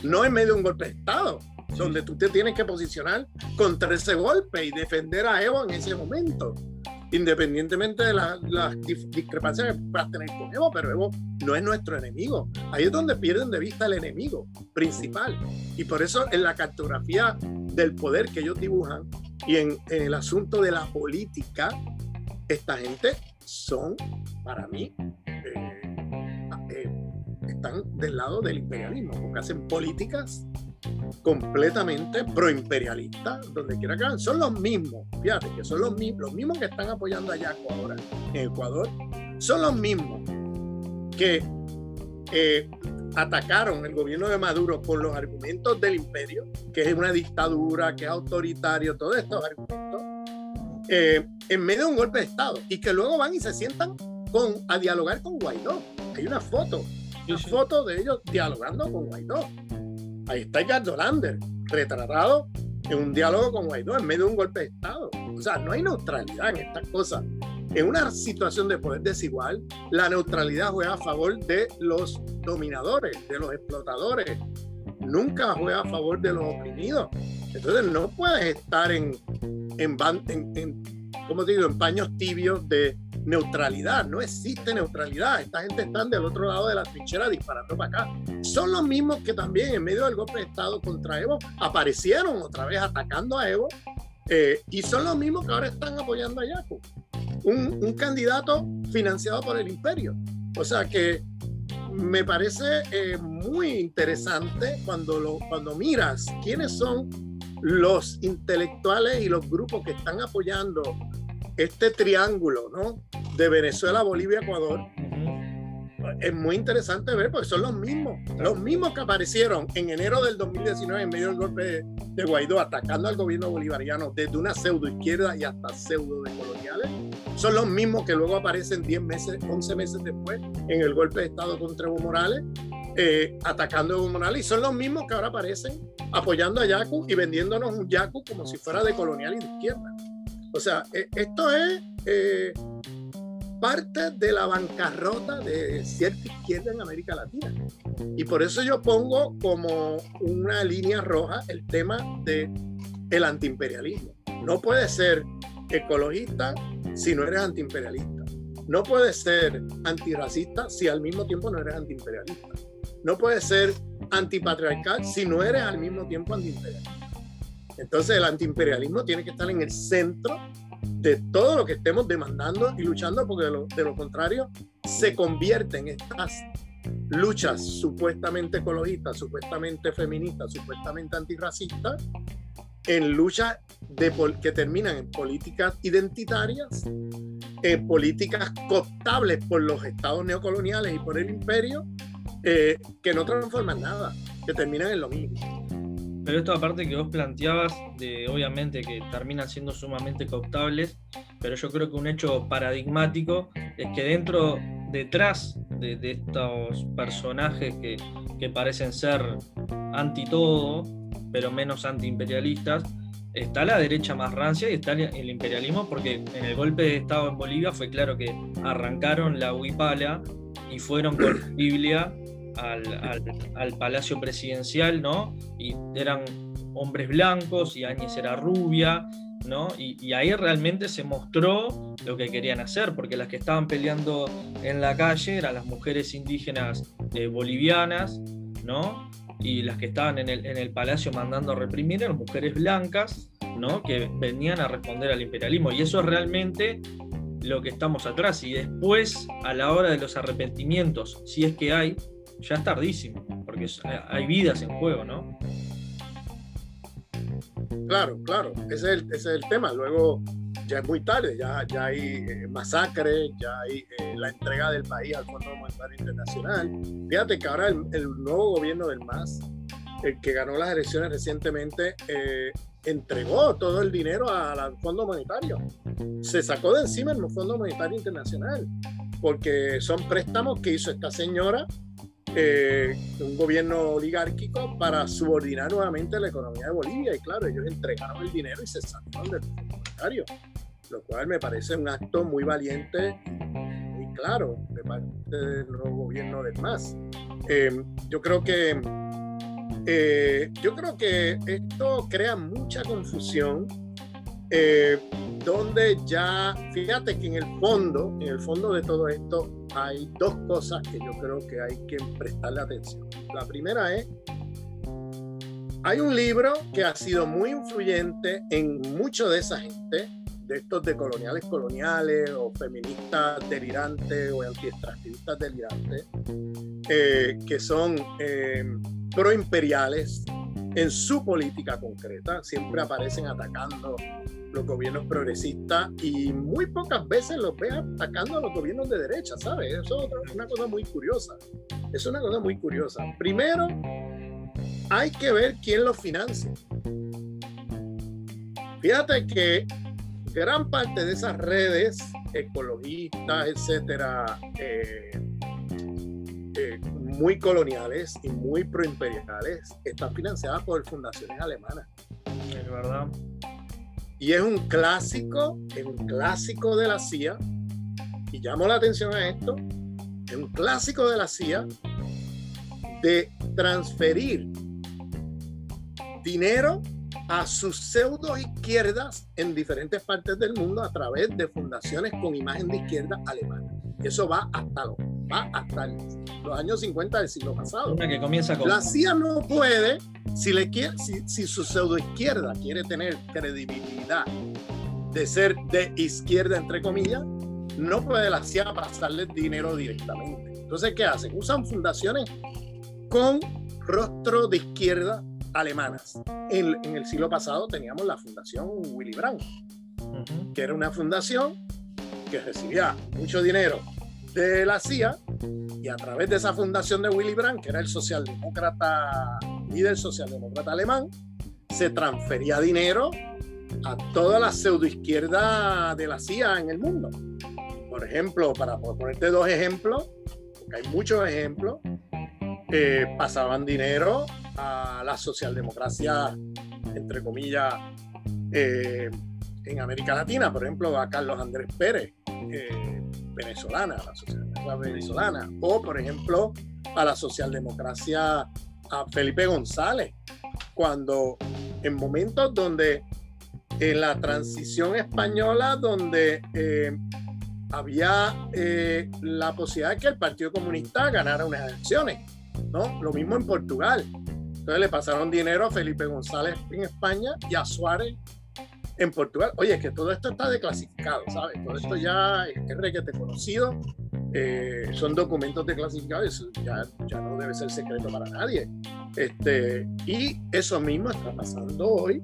Speaker 2: No en medio de un golpe de Estado, donde tú te tienes que posicionar contra ese golpe y defender a Evo en ese momento independientemente de las discrepancias que puedas tener con Evo, pero Evo no es nuestro enemigo. Ahí es donde pierden de vista el enemigo principal. Y por eso en la cartografía del poder que ellos dibujan y en, el asunto de la política, esta gente son, para mí, eh, eh, están del lado del imperialismo, porque hacen políticas completamente proimperialistas, donde quiera que son los mismos, fíjate que son los, mismos, los mismos que están apoyando a Yaco ahora en Ecuador, son los mismos que eh, atacaron el gobierno de Maduro con los argumentos del imperio, que es una dictadura, que es autoritario, todos estos argumentos, eh, en medio de un golpe de Estado, y que luego van y se sientan con, a dialogar con Guaidó. Hay una foto, una foto de ellos dialogando con Guaidó. Ahí está Edgar Lander, retratado en un diálogo con Guaidó en medio de un golpe de Estado. O sea, no hay neutralidad en estas cosas. En una situación de poder desigual, la neutralidad juega a favor de los dominadores, de los explotadores. Nunca juega a favor de los oprimidos. Entonces no puedes estar en, en, en, en digo, en paños tibios de neutralidad. No existe neutralidad. Esta gente está del otro lado de la trinchera disparando para acá. Son los mismos que también en medio del golpe de Estado contra Evo aparecieron otra vez atacando a Evo. Eh, y son los mismos que ahora están apoyando a Yaco. Un, candidato financiado por el imperio. O sea que me parece eh, muy interesante cuando, lo, cuando miras quiénes son los intelectuales y los grupos que están apoyando este triángulo, ¿no? De Venezuela, Bolivia, Ecuador. Es muy interesante ver, porque son los mismos, los mismos que aparecieron en enero del 2019 en medio del golpe de, Guaidó, atacando al gobierno bolivariano desde una pseudo izquierda y hasta pseudo de coloniales. Son los mismos que luego aparecen 10 meses, 11 meses después en el golpe de Estado contra Evo Morales, eh, atacando a Evo Morales. Y son los mismos que ahora aparecen apoyando a Yacu y vendiéndonos un Yacu como si fuera de colonial y de izquierda. O sea, e, esto es, eh, parte de la bancarrota de cierta izquierda en América Latina. Y por eso yo pongo como una línea roja el tema de antiimperialismo. No puede ser ecologista si no eres antiimperialista. No puede ser antirracista si al mismo tiempo no eres antiimperialista. No puede ser antipatriarcal si no eres al mismo tiempo antiimperialista. Entonces el antiimperialismo tiene que estar en el centro de todo lo que estemos demandando y luchando, porque de lo, de lo contrario se convierte en estas luchas supuestamente ecologistas, supuestamente feministas, supuestamente antirracistas, en luchas que terminan en políticas identitarias, en políticas cooptables por los estados neocoloniales y por el imperio, eh, que no transforman nada, que terminan en lo mismo.
Speaker 1: Pero esto aparte que vos planteabas, de obviamente que terminan siendo sumamente cooptables, pero yo creo que un hecho paradigmático es que dentro, detrás de, estos personajes que, que, parecen ser anti todo, pero menos antiimperialistas, está la derecha más rancia y está el imperialismo, porque en el golpe de Estado en Bolivia fue claro que arrancaron la huipala y fueron con Biblia al, palacio presidencial, ¿no? Y eran hombres blancos y Áñez era rubia, ¿no? Y, ahí realmente se mostró lo que querían hacer, porque las que estaban peleando en la calle eran las mujeres indígenas eh, bolivianas, ¿no? Y las que estaban en el, en el palacio mandando a reprimir eran mujeres blancas, ¿no? Que venían a responder al imperialismo. Y eso es realmente lo que estamos atrás. Y después, a la hora de los arrepentimientos, si es que hay, ya es tardísimo, porque hay vidas en juego, ¿no?
Speaker 2: Claro, claro, ese es el, tema. Luego ya es muy tarde, ya, ya hay eh, masacres, ya hay eh, la entrega del país al Fondo Monetario Internacional. Fíjate que ahora el, nuevo gobierno del MAS, el que ganó las elecciones recientemente, eh, entregó todo el dinero al Fondo Monetario. Se sacó de encima el Fondo Monetario Internacional, porque son préstamos que hizo esta señora eh, un gobierno oligárquico para subordinar nuevamente la economía de Bolivia. Y claro, ellos entregaron el dinero y se salieron del monetario, lo cual me parece un acto muy valiente y claro de parte del nuevo gobierno del MAS. Eh, yo creo que eh, yo creo que esto crea mucha confusión eh, donde ya, fíjate que en el fondo, en el fondo de todo esto, hay dos cosas que yo creo que hay que prestarle atención. La primera es, hay un libro que ha sido muy influyente en mucho de esa gente, de estos de coloniales coloniales o feministas delirantes o anti-extractivistas delirantes, eh, que son eh, proimperiales en su política concreta, siempre aparecen atacando los gobiernos progresistas y muy pocas veces los ve atacando a los gobiernos de derecha, ¿sabes? Eso es una cosa muy curiosa. Es una cosa muy curiosa. Primero, hay que ver quién los financia. Fíjate que gran parte de esas redes ecologistas, etcétera, eh, eh, muy coloniales y muy proimperiales, están financiadas por fundaciones alemanas.
Speaker 1: Es verdad.
Speaker 2: Y es un clásico, es un clásico de la CIA, y llamo la atención a esto, es un clásico de la CIA de transferir dinero a sus pseudo izquierdas en diferentes partes del mundo a través de fundaciones con imagen de izquierda alemana. Eso va hasta los, va hasta los años 50 del siglo pasado.
Speaker 1: que comienza
Speaker 2: La CIA no puede si, le quiere, si, si su pseudo izquierda quiere tener credibilidad de ser de izquierda, entre comillas, no puede la CIA pasarle dinero directamente. Entonces, ¿qué hacen? Usan fundaciones con rostro de izquierda alemanas. En, en el siglo pasado teníamos la fundación Willy Brandt, que era una fundación que recibía mucho dinero de la CIA y a través de esa fundación de Willy Brandt, que era el socialdemócrata, líder socialdemócrata alemán, se transfería dinero a toda la pseudoizquierda de la CIA en el mundo. Por ejemplo, para ponerte dos ejemplos, porque hay muchos ejemplos, eh, pasaban dinero a la socialdemocracia, entre comillas, eh, en América Latina, por ejemplo, a Carlos Andrés Pérez, venezolana, la socialdemocracia venezolana, o por ejemplo a la socialdemocracia a Felipe González, cuando en momentos donde en la transición española, donde eh, había eh, la posibilidad de que el Partido Comunista ganara unas elecciones, ¿no? Lo mismo en Portugal. Entonces le pasaron dinero a Felipe González en España y a Suárez en Portugal. Oye, que todo esto está declasificado, ¿sabes? Todo esto ya es requete conocido, eh, son documentos declasificados, ya, ya no debe ser secreto para nadie. Este, y eso mismo está pasando hoy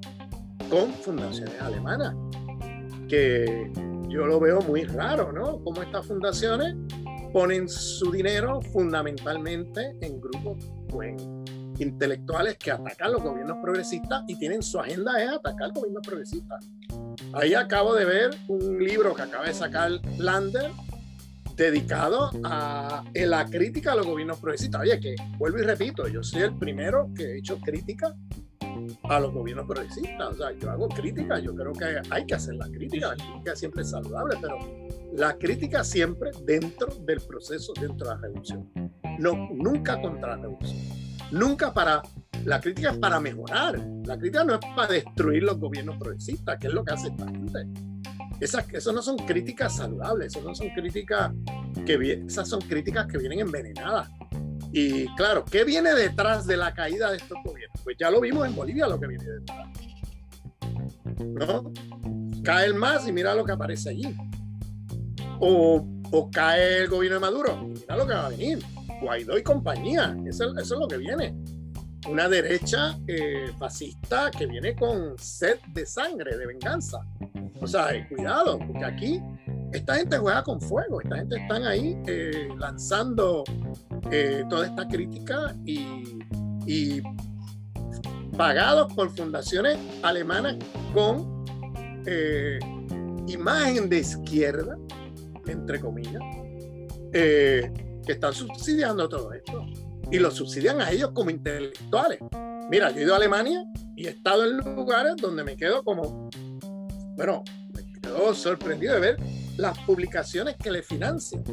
Speaker 2: con fundaciones alemanas, que yo lo veo muy raro, ¿no? Como estas fundaciones ponen su dinero fundamentalmente en grupos intelectuales que atacan los gobiernos progresistas y tienen su agenda es atacar gobiernos progresistas. Ahí acabo de ver un libro que acaba de sacar Lander dedicado a la crítica a los gobiernos progresistas. Oye, que vuelvo y repito, yo soy el primero que he hecho crítica a los gobiernos progresistas. O sea, yo hago crítica, yo creo que hay que hacer la crítica, la crítica siempre es saludable, pero la crítica siempre dentro del proceso, dentro de la revolución. No, nunca contra la revolución. Nunca para... La crítica es para mejorar. La crítica no es para destruir los gobiernos progresistas, que es lo que hace esta gente. Esas, no son críticas saludables, no son críticas que esas son críticas que vienen envenenadas. Y claro, ¿qué viene detrás de la caída de estos gobiernos? Pues ya lo vimos en Bolivia lo que viene detrás. ¿No? Cae el MAS y mira lo que aparece allí. O, o, cae el gobierno de Maduro, mira lo que va a venir. Guaidó y compañía, eso, es lo que viene. Una derecha eh, fascista que viene con sed de sangre, de venganza. O sea, eh, cuidado, porque aquí esta gente juega con fuego, esta gente están ahí eh, lanzando eh, toda esta crítica y, pagados por fundaciones alemanas con eh, imagen de izquierda, entre comillas, que están subsidiando todo esto y lo subsidian a ellos como intelectuales. Mira, yo he ido a Alemania y he estado en lugares donde me quedo como, bueno, me quedo sorprendido de ver las publicaciones que le financian.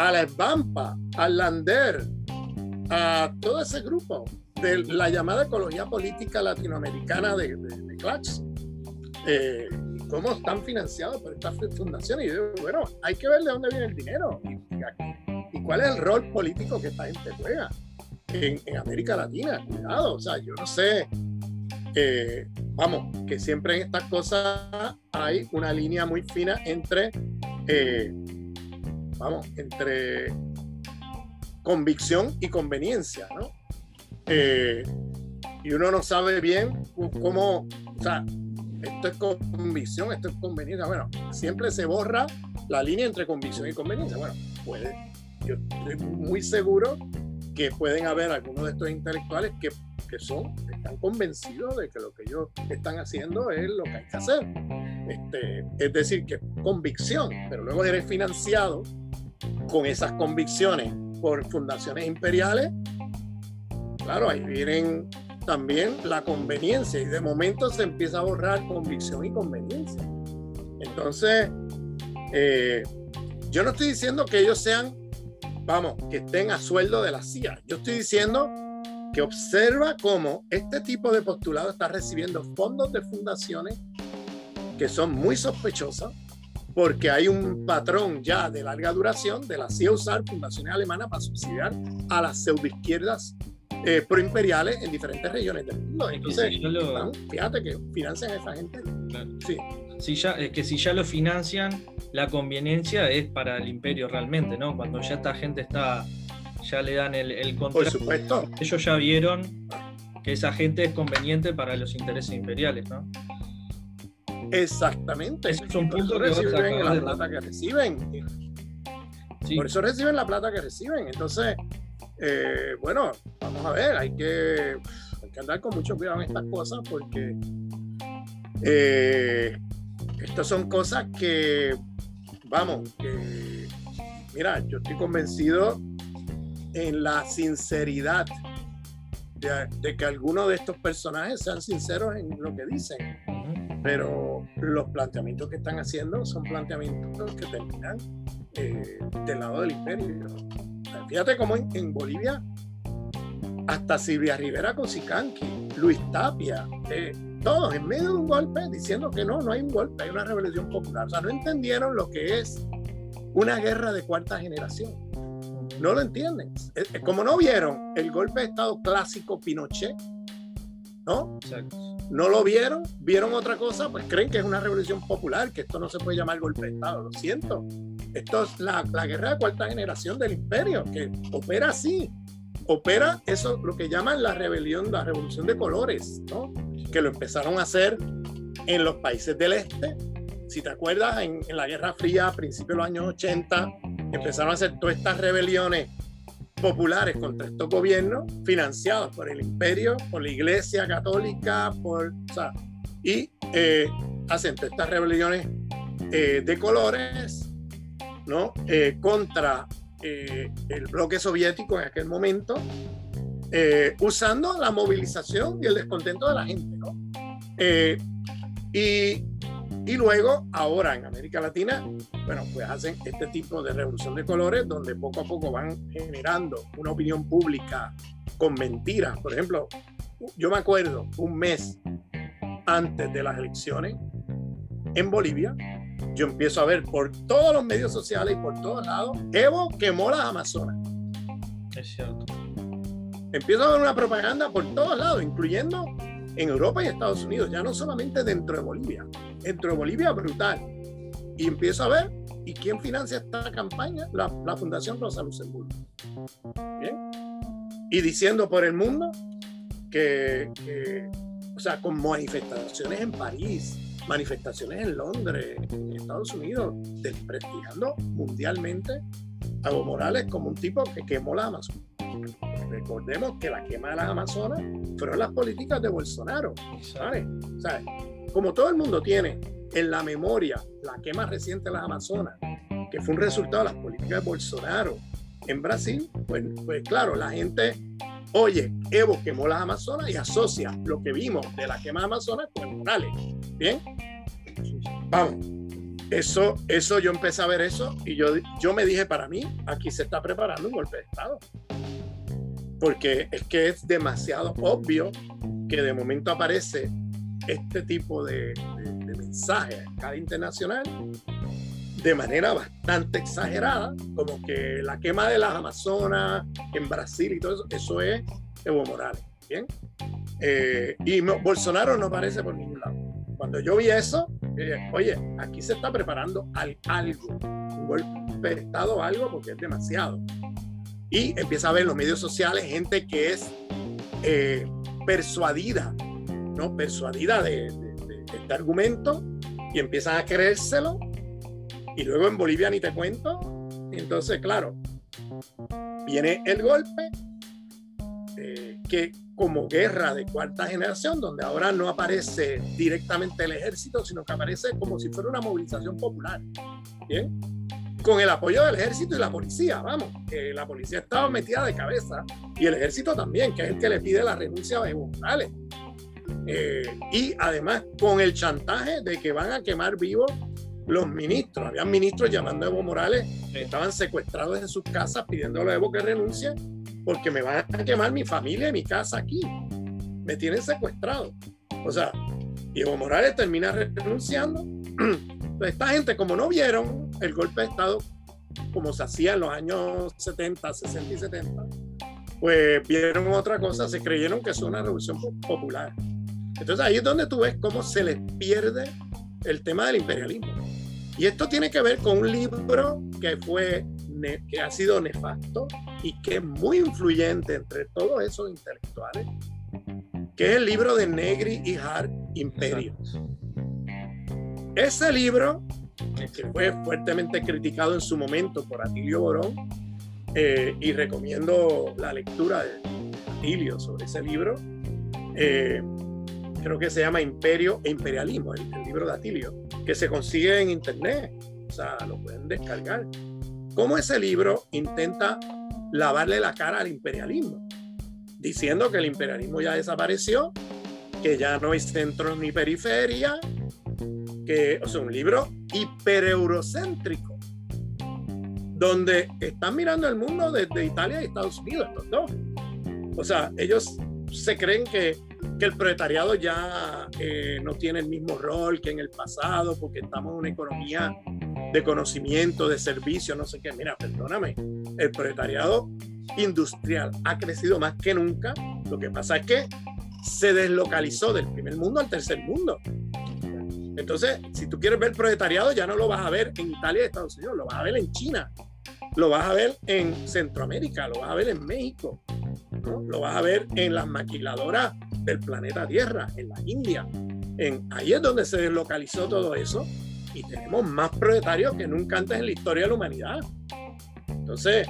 Speaker 2: A la Esbampa, al Lander, a todo ese grupo de la llamada ecología política latinoamericana de, de, cómo están financiados por estas fundaciones. Y yo, bueno, hay que ver de dónde viene el dinero y, y cuál es el rol político que esta gente juega en, en América Latina. Cuidado, o sea, yo no sé eh, vamos, que siempre en estas cosas hay una línea muy fina entre, eh, vamos, entre convicción y conveniencia, ¿no? Eh, y uno no sabe bien cómo, o sea, esto es convicción, esto es conveniencia. Bueno, siempre se borra la línea entre convicción y conveniencia. Bueno, puede, yo estoy muy seguro que pueden haber algunos de estos intelectuales que, que son están convencidos de que lo que ellos están haciendo es lo que hay que hacer. Este, es decir, que convicción, pero luego eres financiado con esas convicciones por fundaciones imperiales. Claro, ahí vienen también la conveniencia y de momento se empieza a borrar convicción y conveniencia. Entonces, eh, yo no estoy diciendo que ellos sean, vamos, que estén a sueldo de la CIA. Yo estoy diciendo que observa cómo este tipo de postulado está recibiendo fondos de fundaciones que son muy sospechosas porque hay un patrón ya de larga duración de la CIA usar fundaciones alemanas para subsidiar a las pseudoizquierdas eh, proimperiales en diferentes regiones del mundo. Entonces, fíjate que financian a esa gente.
Speaker 1: Sí. Si ya, es que si ya lo financian, la conveniencia es para el imperio realmente, ¿no? Cuando ya esta gente está ya le dan el, el
Speaker 2: Por supuesto.
Speaker 1: Ellos ya vieron que esa gente es conveniente para los intereses imperiales, ¿no?
Speaker 2: Exactamente.
Speaker 1: es un punto
Speaker 2: que reciben la plata que reciben. Por eso reciben la plata que reciben. Entonces, eh, bueno, vamos a ver, hay que, andar con mucho cuidado en estas cosas porque eh, estas son cosas que, vamos, que, mira, yo estoy convencido en la sinceridad de, que algunos de estos personajes sean sinceros en lo que dicen. Pero los planteamientos que están haciendo son planteamientos que terminan eh, del lado del imperio. Fíjate cómo en, Bolivia hasta Silvia Rivera Cosicanqui, Luis Tapia, eh, todos en medio de un golpe diciendo que no, no hay un golpe, hay una rebelión popular. O sea, no entendieron lo que es una guerra de cuarta generación. No lo entienden. Como no vieron el golpe de Estado clásico Pinochet, ¿no? No lo vieron, vieron otra cosa, pues creen que es una revolución popular, que esto no se puede llamar golpe de Estado. Lo siento. Esto es la, la guerra de cuarta generación del imperio, que opera así. Opera eso, lo que llaman la rebelión, la revolución de colores, ¿no? Que lo empezaron a hacer en los países del este, si te acuerdas, en, la Guerra Fría, a principios de los años 80, empezaron a hacer todas estas rebeliones populares contra estos gobiernos, financiados por el imperio, por la Iglesia Católica, por, y eh, hacen todas estas rebeliones eh, de colores, ¿no? Eh, contra el bloque soviético en aquel momento, usando la movilización y el descontento de la gente, ¿no? y y luego, ahora en América Latina, bueno, pues hacen este tipo de revolución de colores donde poco a poco van generando una opinión pública con mentiras. Por ejemplo, yo me acuerdo un mes antes de las elecciones en Bolivia, yo empiezo a ver por todos los medios sociales y por todos lados, Evo quemó las Amazonas.
Speaker 1: Es cierto.
Speaker 2: Empiezo a ver una propaganda por todos lados, incluyendo en Europa y Estados Unidos, ya no solamente dentro de Bolivia, dentro de Bolivia brutal. Y empiezo a ver, ¿y quién financia esta campaña? La, Fundación Rosa Luxemburgo. ¿Bien? Y diciendo por el mundo que, o sea, con manifestaciones en París, manifestaciones en Londres, en Estados Unidos, desprestigiando mundialmente a Evo Morales como un tipo que quemó la Amazonas. Recordemos que la quema de las Amazonas fueron las políticas de Bolsonaro. ¿sabes? como todo el mundo tiene en la memoria la quema reciente de las Amazonas, que fue un resultado de las políticas de Bolsonaro en Brasil, pues, pues claro, la gente oye, Evo quemó las Amazonas y asocia lo que vimos de la quema de Amazonas con Morales. ¿Bien? Vamos. Eso, eso yo empecé a ver eso y yo, yo me dije para mí, aquí se está preparando un golpe de Estado porque es que es demasiado obvio que de momento aparece este tipo de, mensaje a escala internacional de manera bastante exagerada, como que la quema de las Amazonas en Brasil y todo eso, eso es Evo Morales, ¿bien? Eh, y Bolsonaro no aparece por ningún lado. Cuando yo vi eso, oye, aquí se está preparando algo, un golpe de Estado algo, porque es demasiado y empieza a ver en los medios sociales gente que es eh, persuadida, ¿no? Persuadida de, este argumento y empiezan a creérselo. Y luego en Bolivia ni te cuento. Entonces, claro, viene el golpe eh, que como guerra de cuarta generación, donde ahora no aparece directamente el ejército, sino que aparece como si fuera una movilización popular. ¿Bien? con el apoyo del ejército y la policía, vamos, la policía estaba metida de cabeza y el ejército también, que es el que le pide la renuncia a Evo Morales. Eh, y además con el chantaje de que van a quemar vivos los ministros. Habían ministros llamando a Evo Morales, estaban secuestrados en sus casas pidiéndole a Evo que renuncie porque me van a quemar mi familia y mi casa aquí. Me tienen secuestrado. O sea, y Evo Morales termina renunciando. esta gente, como no vieron el golpe de Estado como se hacía en los años 70, 60 y 70, pues vieron otra cosa, se creyeron que es una revolución popular. Entonces ahí es donde tú ves cómo se les pierde el tema del imperialismo. Y esto tiene que ver con un libro que fue que ha sido nefasto y que es muy influyente entre todos esos intelectuales, que es el libro de Negri y Hart Imperio. Ese libro que fue fuertemente criticado en su momento por Atilio Borón, eh, y recomiendo la lectura de Atilio sobre ese libro. Eh, creo que se llama Imperio e Imperialismo, el, libro de Atilio, que se consigue en internet, o sea, lo pueden descargar. Cómo ese libro intenta lavarle la cara al imperialismo. diciendo que el imperialismo ya desapareció, que ya no hay centros ni periferia, que, o sea, un libro hipereurocéntrico, donde están mirando el mundo desde Italia y Estados Unidos, estos dos. O sea, ellos se creen que, que el proletariado ya eh, no tiene el mismo rol que en el pasado, porque estamos en una economía de conocimiento, de servicio, no sé qué. Mira, perdóname, el proletariado industrial ha crecido más que nunca. Lo que pasa es que se deslocalizó del primer mundo al tercer mundo. Entonces, si tú quieres ver proletariado, ya no lo vas a ver en Italia y Estados Unidos, lo vas a ver en China, lo vas a ver en Centroamérica, lo vas a ver en México, lo vas a ver en las maquiladoras del planeta Tierra, en la India. En, ahí es donde se deslocalizó todo eso y tenemos más proletarios que nunca antes en la historia de la humanidad. Entonces,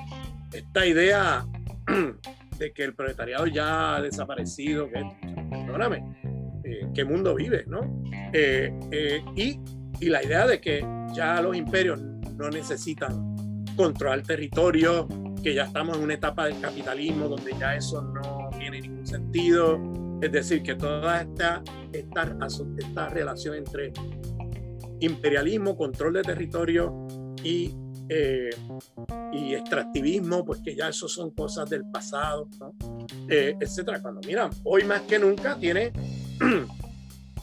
Speaker 2: esta idea de que el proletariado ya ha desaparecido, que, perdóname, eh, qué mundo vive, ¿no? Eh, eh, y, y la idea de que ya los imperios no necesitan controlar territorio, que ya estamos en una etapa del capitalismo donde ya eso no tiene ningún sentido. Es decir, que toda esta, esta, esta relación entre imperialismo, control de territorio y, eh, y extractivismo, pues que ya eso son cosas del pasado, ¿no? eh, etcétera. Cuando miran, hoy más que nunca tiene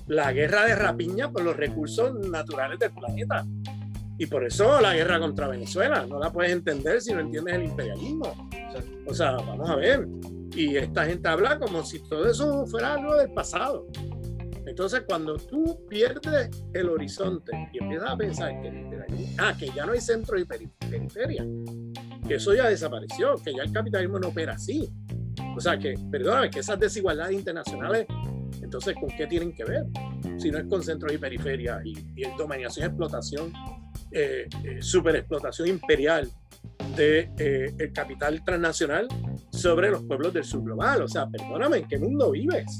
Speaker 2: la guerra de rapiña por los recursos naturales del planeta. Y por eso la guerra contra Venezuela, no la puedes entender si no entiendes el imperialismo. O sea, vamos a ver. Y esta gente habla como si todo eso fuera algo del pasado. Entonces, cuando tú pierdes el horizonte y empiezas a pensar que ah, que ya no hay centro y periferia, que eso ya desapareció, que ya el capitalismo no opera así. O sea, que, perdóname, que esas desigualdades internacionales, entonces, ¿con qué tienen que ver? Si no es con centros y periferia y, y dominación explotación eh, eh, superexplotación imperial de, eh, capital transnacional sobre los pueblos del sur global. O sea, perdóname, ¿en qué mundo vives?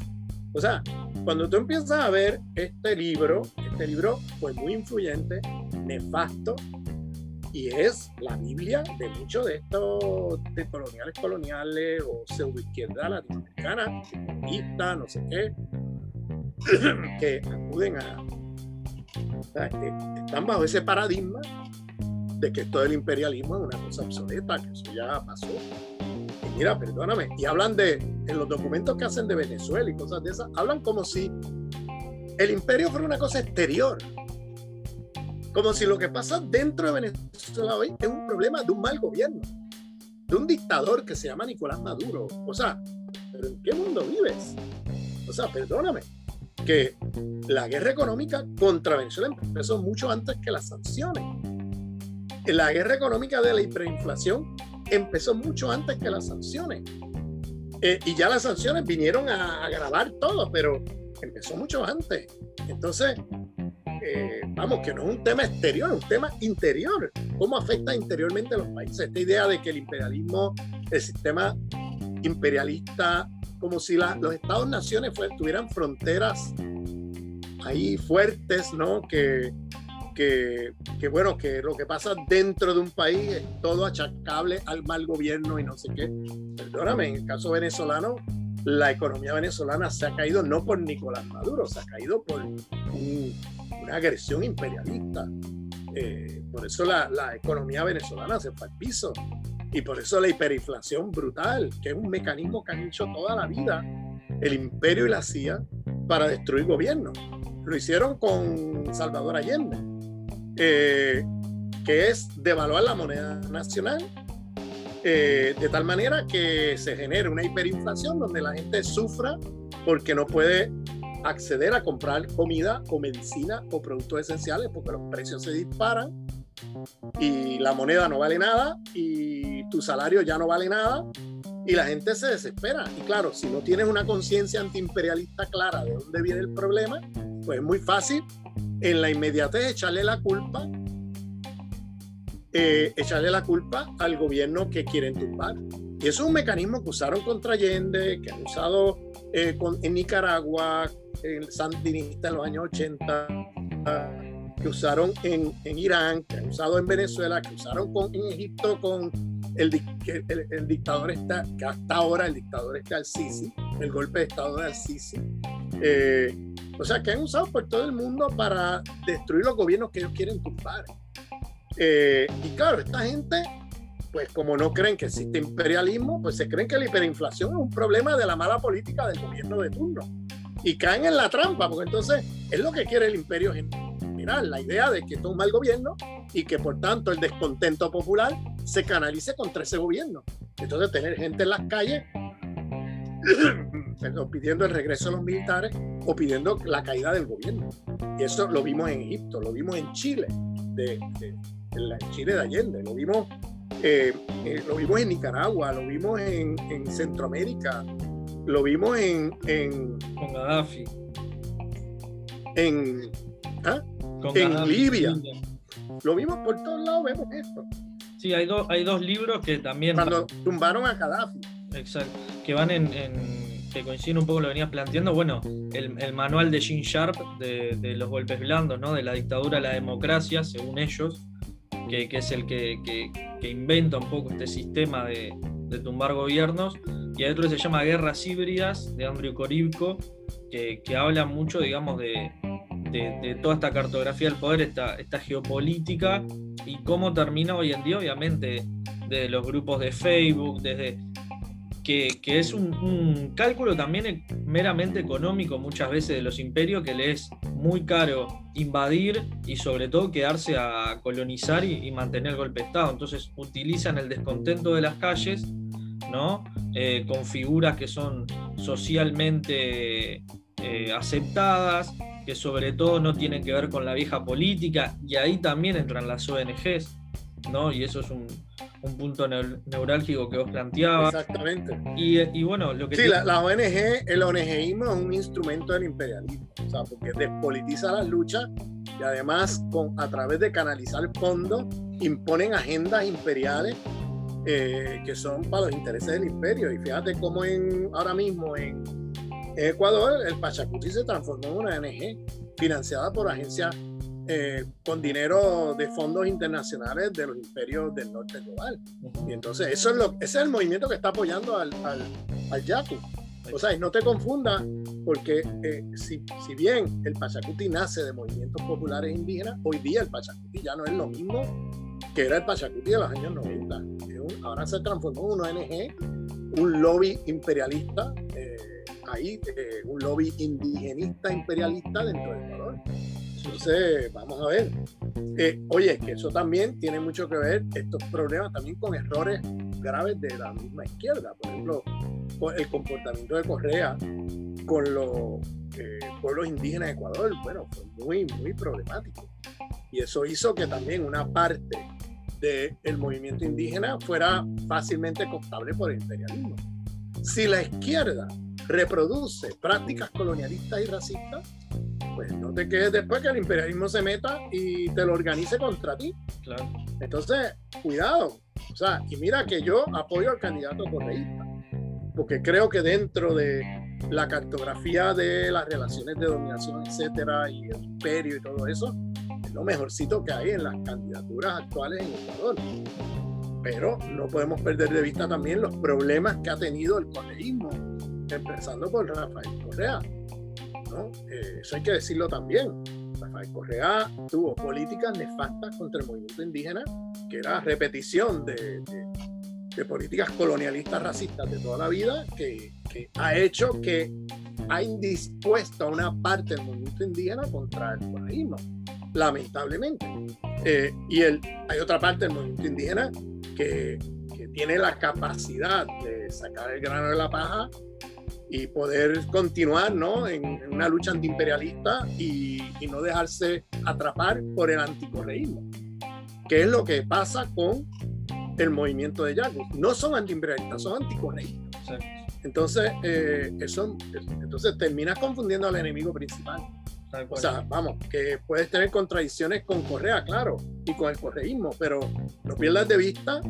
Speaker 2: O sea, cuando tú empiezas a ver este libro, este libro fue muy influyente, nefasto, y es la Biblia de muchos de estos de coloniales coloniales o pseudoizquierda latinoamericana, comunista, no sé qué, que acuden a, eh, están bajo ese paradigma de que todo el imperialismo es una cosa obsoleta, que eso ya pasó. Y mira, perdóname, y hablan de, en los documentos que hacen de Venezuela y cosas de esas, hablan como si el imperio fuera una cosa exterior. Como si lo que pasa dentro de Venezuela hoy es un problema de un mal gobierno, de un dictador que se llama Nicolás Maduro. O sea, ¿pero en qué mundo vives? O sea, perdóname que la guerra económica contra Venezuela empezó mucho antes que las sanciones. La guerra económica de la hiperinflación empezó mucho antes que las sanciones. Eh, y ya las sanciones vinieron a agravar todo, pero empezó mucho antes. Entonces, eh, vamos, que no es un tema exterior, es un tema interior. ¿Cómo afecta interiormente a los países? Esta idea de que el imperialismo, el sistema imperialista como si los estados-naciones tuvieran fronteras ahí fuertes, ¿no? Que, que, que, bueno, que lo que pasa dentro de un país es todo achacable al mal gobierno y no sé qué. Perdóname, en el caso venezolano, la economía venezolana se ha caído no por Nicolás Maduro, se ha caído por una agresión imperialista. Eh, por eso la, la, economía venezolana se fue al piso. Y por eso la hiperinflación brutal, que es un mecanismo que han hecho toda la vida el imperio y la CIA para destruir gobiernos. Lo hicieron con Salvador Allende, eh, que es devaluar la moneda nacional eh, de tal manera que se genere una hiperinflación donde la gente sufra porque no puede acceder a comprar comida o medicina o productos esenciales porque los precios se disparan y la moneda no vale nada y tu salario ya no vale nada y la gente se desespera. Y claro, si no tienes una conciencia antiimperialista clara de dónde viene el problema, pues es muy fácil en la inmediatez echarle la culpa, eh, echarle la culpa al gobierno que quieren tumbar. Y eso es un mecanismo que usaron contra Allende, que han usado eh, en Nicaragua, el sandinista en los años 80 que usaron en, en, Irán, que han usado en Venezuela, que usaron con, en Egipto con el, el, dictador está, que hasta ahora el dictador está al Sisi, el golpe de Estado de Al-Sisi. Eh, o sea, que han usado por todo el mundo para destruir los gobiernos que ellos quieren tumbar. Eh, y claro, esta gente, pues como no creen que existe imperialismo, pues se creen que la hiperinflación es un problema de la mala política del gobierno de turno. Y caen en la trampa, porque entonces es lo que quiere el imperio general, la idea de que un mal gobierno y que por tanto el descontento popular se canalice contra ese gobierno. Entonces tener gente en las calles pidiendo el regreso de los militares o pidiendo la caída del gobierno. Y eso lo vimos en Egipto, lo vimos en Chile, de, en Chile de Allende, lo vimos, eh, eh, lo vimos en Nicaragua, lo vimos en, Centroamérica, lo vimos en... en
Speaker 1: Con Gaddafi.
Speaker 2: En, ¿ah? en Libia. Lo vimos por todos lados, vemos esto.
Speaker 1: Sí, hay, hay dos libros que también...
Speaker 2: Cuando tumbaron a Gaddafi.
Speaker 1: Exacto, que van en, que coinciden un poco lo venías planteando, bueno, el, manual de Gene Sharp de, los golpes blandos, ¿no? De la dictadura a la democracia, según ellos, que, es el que, inventa un poco este sistema de, tumbar gobiernos. Y hay otro que se llama Guerras Híbridas, de Andrew Korivko, que, habla mucho, digamos, de, toda esta cartografía del poder, esta, esta geopolítica y cómo termina hoy en día, obviamente, desde los grupos de Facebook, desde que, es un, cálculo también meramente económico muchas veces de los imperios que les es muy caro invadir y sobre todo quedarse a colonizar y, mantener el golpe de Estado. Entonces utilizan el descontento de las calles, ¿no? Eh, con figuras que son socialmente eh, aceptadas, que sobre todo no tienen que ver con la vieja política, y ahí también entran las ONGs, ¿no? Y eso es un, un punto neurálgico que vos planteabas.
Speaker 2: Exactamente.
Speaker 1: Y, bueno, lo que...
Speaker 2: Sí, la, ONG, el ONGismo es un instrumento del imperialismo, o sea, porque despolitiza las luchas y además con, a través de canalizar fondos imponen agendas imperiales eh, que son para los intereses del imperio. Y fíjate cómo en, ahora mismo en, Ecuador el Pachacuti se transformó en una ONG financiada por agencias eh, con dinero de fondos internacionales de los imperios del norte global. Y entonces eso es lo, ese es el movimiento que está apoyando al, al, al Yaku. O sea, y no te confundas, porque eh, si, si, bien el Pachacuti nace de movimientos populares indígenas, hoy día el Pachacuti ya no es lo mismo que era el Pachacuti de los años 90. ahora se transformó en una ONG, un lobby imperialista, eh, ahí, un lobby indigenista imperialista dentro de Ecuador. Entonces, vamos a ver. Eh, oye, que eso también tiene mucho que ver, estos problemas también con errores graves de la misma izquierda. Por ejemplo, el comportamiento de Correa con los eh, pueblos indígenas de Ecuador, bueno, fue muy, muy problemático. Y eso hizo que también una parte del movimiento indígena fuera fácilmente cooptable por el imperialismo. Si la izquierda reproduce prácticas colonialistas y racistas, pues no te quedes después que el imperialismo se meta y te lo organice contra ti. Claro. Entonces, cuidado. O sea, y mira que yo apoyo al candidato correísta, porque creo que dentro de la cartografía de las relaciones de dominación, etcétera, y el imperio y todo eso, es lo mejorcito que hay en las candidaturas actuales en Ecuador. Pero no podemos perder de vista también los problemas que ha tenido el correísmo, empezando por Rafael Correa eh, eso hay que decirlo también. Rafael Correa tuvo políticas nefastas contra el movimiento indígena, que era repetición de, políticas colonialistas racistas de toda la vida, que, ha hecho que ha indispuesto a una parte del movimiento indígena contra el correísmo, lamentablemente. Eh, y el, hay otra parte del movimiento indígena que, que tiene la capacidad de sacar el grano de la paja y poder continuar ¿no? en, una lucha antiimperialista y, y no dejarse atrapar por el anticorreísmo, que es lo que pasa con el movimiento de Yaku. No son antiimperialistas, son anticorreístas. Entonces, eh, eso, entonces terminas confundiendo al enemigo principal. O sea, vamos, que puedes tener contradicciones con Correa, claro, y con el correísmo, pero no pierdas de vista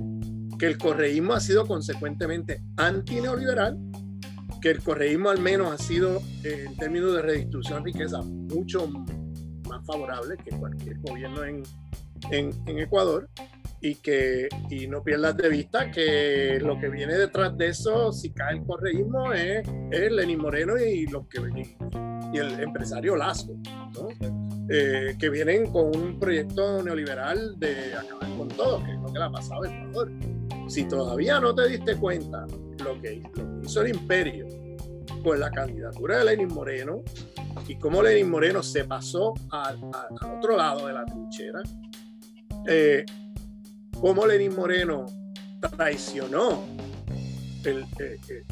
Speaker 2: que el correísmo ha sido consecuentemente antineoliberal que el correísmo al menos ha sido, eh, en términos de redistribución de riqueza, mucho más favorable que cualquier gobierno en, en, Ecuador. y que y no pierdas de vista que lo que viene detrás de eso, si cae el correísmo, es, es Lenín Moreno y, los que, y el empresario Lazo, eh, que vienen con un proyecto neoliberal de acabar con todo, que es lo que le ha pasado a Ecuador. Si todavía no te diste cuenta lo que, hizo el imperio con la candidatura de Lenín Moreno y cómo Lenín Moreno se pasó al, otro lado de la trinchera, eh, cómo Lenín Moreno traicionó eh, eh,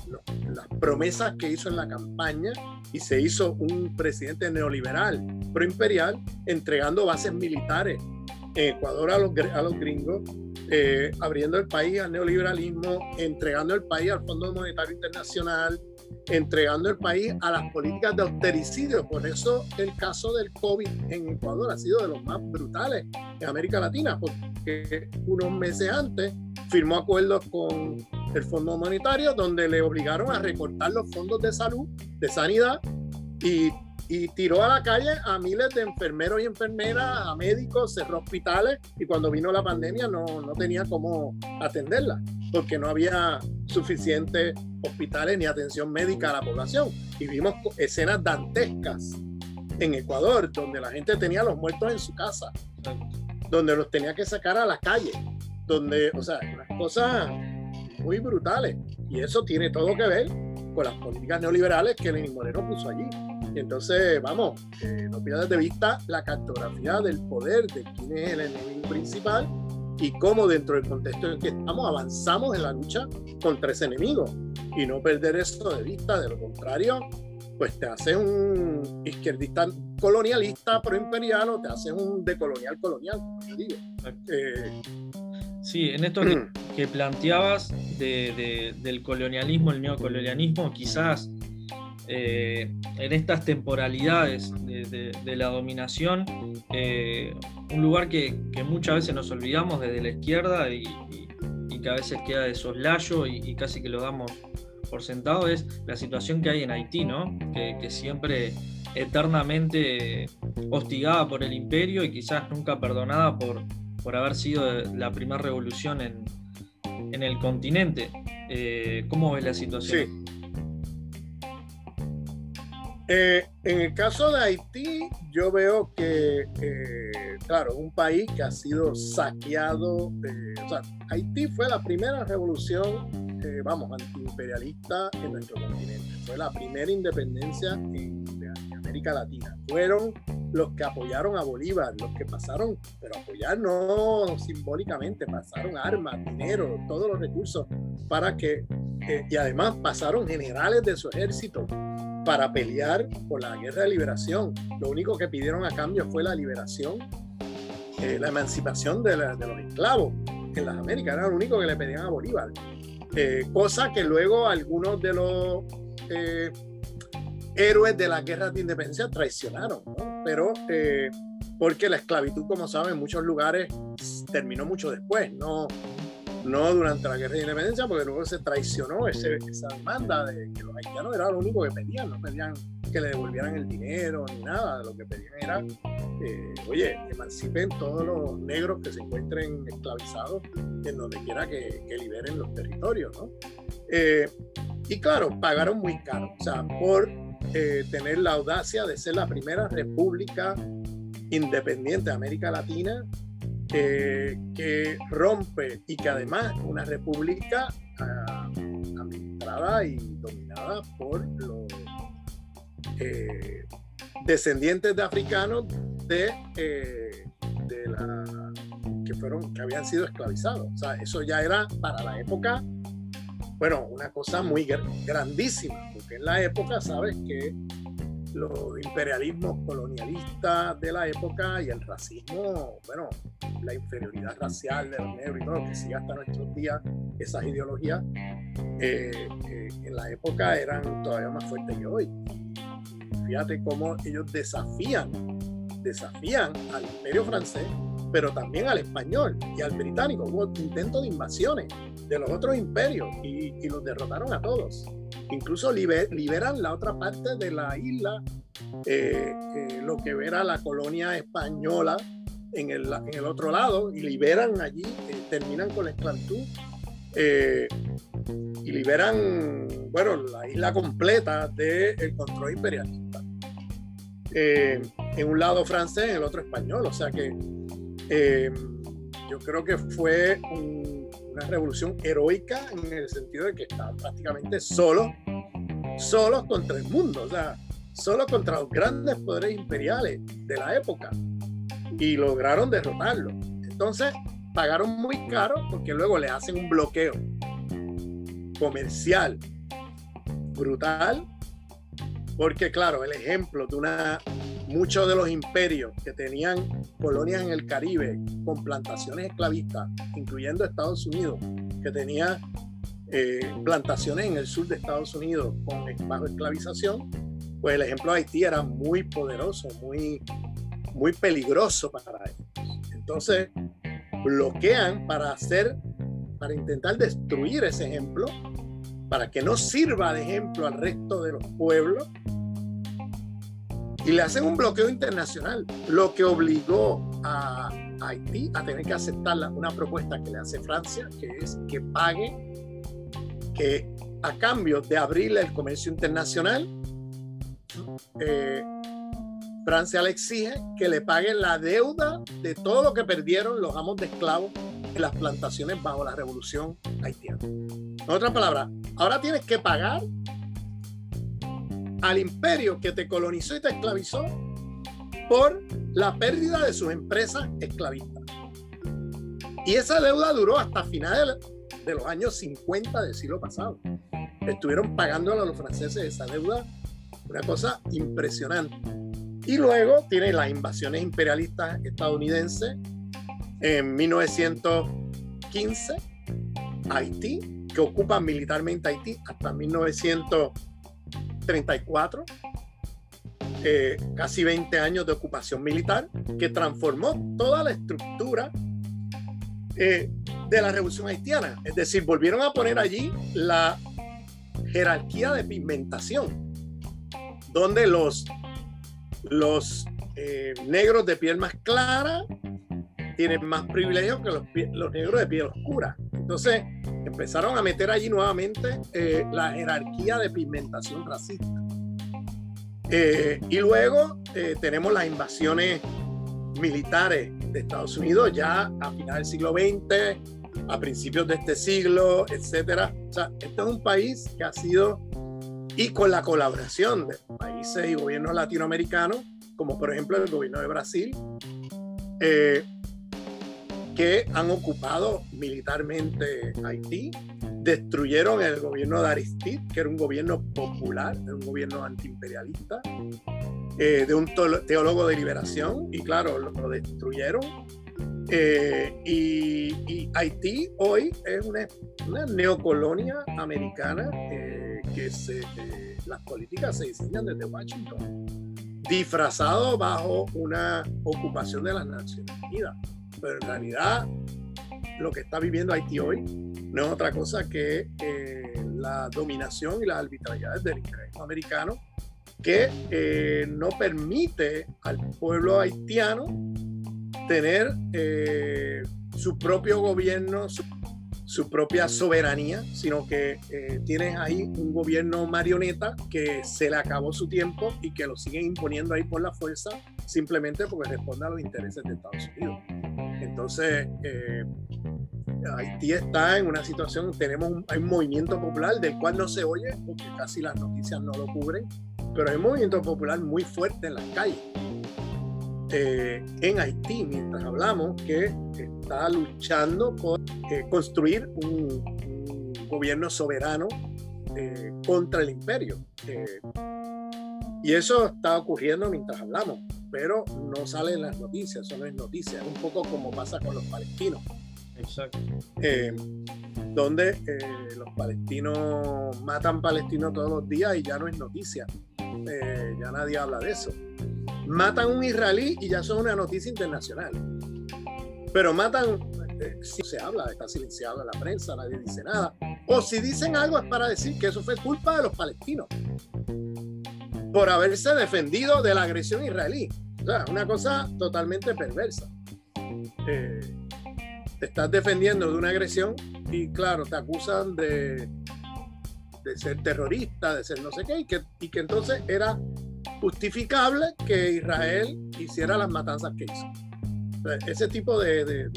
Speaker 2: las promesas que hizo en la campaña y se hizo un presidente neoliberal, proimperial, entregando bases militares en Ecuador a los, a los gringos, eh, abriendo el país al neoliberalismo, entregando el país al Fondo Monetario Internacional, entregando el país a las políticas de austericidio. Por eso el caso del COVID en Ecuador ha sido de los más brutales en América Latina, porque unos meses antes firmó acuerdos con el Fondo Monetario donde le obligaron a recortar los fondos de salud, de sanidad, y, y tiró a la calle a miles de enfermeros y enfermeras, a médicos, cerró hospitales y cuando vino la pandemia no, no tenía cómo atenderla porque no había suficientes hospitales ni atención médica a la población. Y vimos escenas dantescas en Ecuador, donde la gente tenía a los muertos en su casa, donde los tenía que sacar a la calle, donde, o sea, unas cosas muy brutales. Y eso tiene todo que ver con las políticas neoliberales que Lenín Moreno puso allí. Entonces, vamos, no pierdas de vista la cartografía del poder, de quién es el enemigo principal y cómo dentro del contexto en que estamos avanzamos en la lucha contra ese enemigo y no perder eso de vista, de lo contrario, pues te haces un izquierdista colonialista proimperial o te haces un decolonial colonial, como digo. Eh,
Speaker 1: sí, en esto que, planteabas del colonialismo, el neocolonialismo, quizás eh, en estas temporalidades de, la dominación, eh, un lugar que, muchas veces nos olvidamos desde la izquierda y, que a veces queda de soslayo y, casi que lo damos por sentado, es la situación que hay en Haití, ¿no? que, siempre eternamente hostigada por el imperio y quizás nunca perdonada por, por haber sido la primera revolución en, el continente. Eh, ¿Cómo ves la situación?
Speaker 2: Eh, en el caso de Haití, yo veo que, eh, claro, un país que ha sido saqueado, eh, Haití fue la primera revolución, vamos, antiimperialista en nuestro continente, fue la primera independencia en, América Latina. Fueron los que apoyaron a Bolívar, los que pasaron, pero apoyar no simbólicamente, pasaron armas, dinero, todos los recursos para que, y además pasaron generales de su ejército para pelear por la guerra de liberación. Lo único que pidieron a cambio fue la liberación, eh, la emancipación de, los esclavos en las Américas. Era lo único que le pedían a Bolívar. Eh, cosa que luego algunos de los eh, héroes de la guerra de independencia traicionaron, pero porque la esclavitud, como saben, en muchos lugares terminó mucho después, no, no durante la guerra de independencia, porque luego se traicionó esa demanda de que los haitianos era lo único que pedían, no pedían que le devolvieran el dinero ni nada, lo que pedían era, eh, oye, emancipen todos los negros que se encuentren esclavizados en donde quiera que, liberen los territorios, ¿no? Eh, y claro, pagaron muy caro, o sea, por eh, tener la audacia de ser la primera república independiente de América Latina que rompe y que además una república ah, administrada y dominada por los eh, descendientes de africanos de, eh, que fueron que habían sido esclavizados. O sea, eso ya era para la época, bueno, una cosa muy grandísima, porque en la época sabes que los imperialismos colonialistas de la época y el racismo, bueno, la inferioridad racial de los negros y todo, que sigue hasta nuestros días, esas ideologías, eh, eh, en la época eran todavía más fuertes que hoy. Fíjate cómo ellos desafían, desafían al imperio francés, pero también al español y al británico. Hubo intentos de invasiones de los otros imperios y, y los derrotaron a todos. Incluso liberan la otra parte de la isla, eh, eh, lo que era la colonia española en el, en el, otro lado, y liberan allí eh, terminan con la esclavitud eh, y liberan, bueno, la isla completa del control imperialista. Eh, en un lado francés, en el otro español, o sea que eh, yo creo que fue una revolución heroica en el sentido de que estaban prácticamente solos, solos contra el mundo, o sea, solo contra los grandes poderes imperiales de la época y lograron derrotarlo. Entonces pagaron muy caro porque luego le hacen un bloqueo comercial brutal porque claro, el ejemplo de una muchos de los imperios que tenían colonias en el Caribe con plantaciones esclavistas, incluyendo Estados Unidos, que tenía eh, plantaciones en el sur de Estados Unidos con bajo esclavización, pues el ejemplo de Haití era muy poderoso, muy, muy peligroso para ellos. Entonces, bloquean para hacer, para intentar destruir ese ejemplo, para que no sirva de ejemplo al resto de los pueblos. Y le hacen un bloqueo internacional, lo que obligó a Haití a tener que aceptar una propuesta que le hace Francia, que es que pague, que a cambio de abrirle el comercio internacional, eh, Francia le exige que le paguen la deuda de todo lo que perdieron los amos de esclavos en las plantaciones bajo la revolución haitiana. En otras palabras, ahora tienes que pagar al imperio que te colonizó y te esclavizó por la pérdida de sus empresas esclavistas. Y esa deuda duró hasta finales de los años 50 del siglo pasado. Estuvieron pagando a los franceses esa deuda una cosa impresionante. Y luego tiene las invasiones imperialistas estadounidenses en 1915, Haití, que ocupan militarmente Haití hasta 1934, eh, casi 20 años de ocupación militar, que transformó toda la estructura eh, de la revolución haitiana. Es decir, volvieron a poner allí la jerarquía de pigmentación donde los, los eh, negros de piel más clara tienen más privilegios que los, los, negros de piel oscura. Entonces empezaron a meter allí nuevamente eh, la jerarquía de pigmentación racista. Eh, y luego tenemos las invasiones militares de Estados Unidos ya a finales del siglo XX, a principios de este siglo, etcétera. O sea, este es un país que ha sido y con la colaboración de países y gobiernos latinoamericanos, como por ejemplo el gobierno de Brasil, eh, que han ocupado militarmente Haití, destruyeron el gobierno de Aristide, que era un gobierno popular, era un gobierno antiimperialista, eh, de un teólogo de liberación, y claro, lo, destruyeron. Eh, y, Haití hoy es una, una neocolonia americana que se, eh, las políticas se diseñan desde Washington, disfrazado bajo una ocupación de las Naciones Unidas. Pero en realidad lo que está viviendo Haití hoy no es otra cosa que eh, la dominación y las arbitrariedades del imperialismo americano que eh, no permite al pueblo haitiano tener su propio gobierno, su su propia soberanía, sino que eh, tienes ahí un gobierno marioneta que se le acabó su tiempo y que lo siguen imponiendo ahí por la fuerza simplemente porque responde a los intereses de Estados Unidos. Entonces, eh, Haití está en una situación, tenemos un, hay un movimiento popular del cual no se oye porque casi las noticias no lo cubren, pero hay un movimiento popular muy fuerte en las calles. Eh, en Haití, mientras hablamos, que está luchando por eh, construir un, gobierno soberano eh, contra el imperio. y eso está ocurriendo mientras hablamos, pero no sale en las noticias, eso no es noticia, es un poco como pasa con los palestinos.
Speaker 1: Exacto.
Speaker 2: donde los palestinos matan palestinos todos los días y ya no es noticia. ya nadie habla de eso matan un israelí y ya son una noticia internacional. Pero matan, eh, si se habla, está silenciado en la prensa, nadie dice nada. O si dicen algo es para decir que eso fue culpa de los palestinos por haberse defendido de la agresión israelí. O sea, una cosa totalmente perversa. Eh, te estás defendiendo de una agresión y claro, te acusan de, de ser terrorista, de ser no sé qué, y que, y que entonces era justificable que Israel hiciera las matanzas que hizo. ese tipo de, de,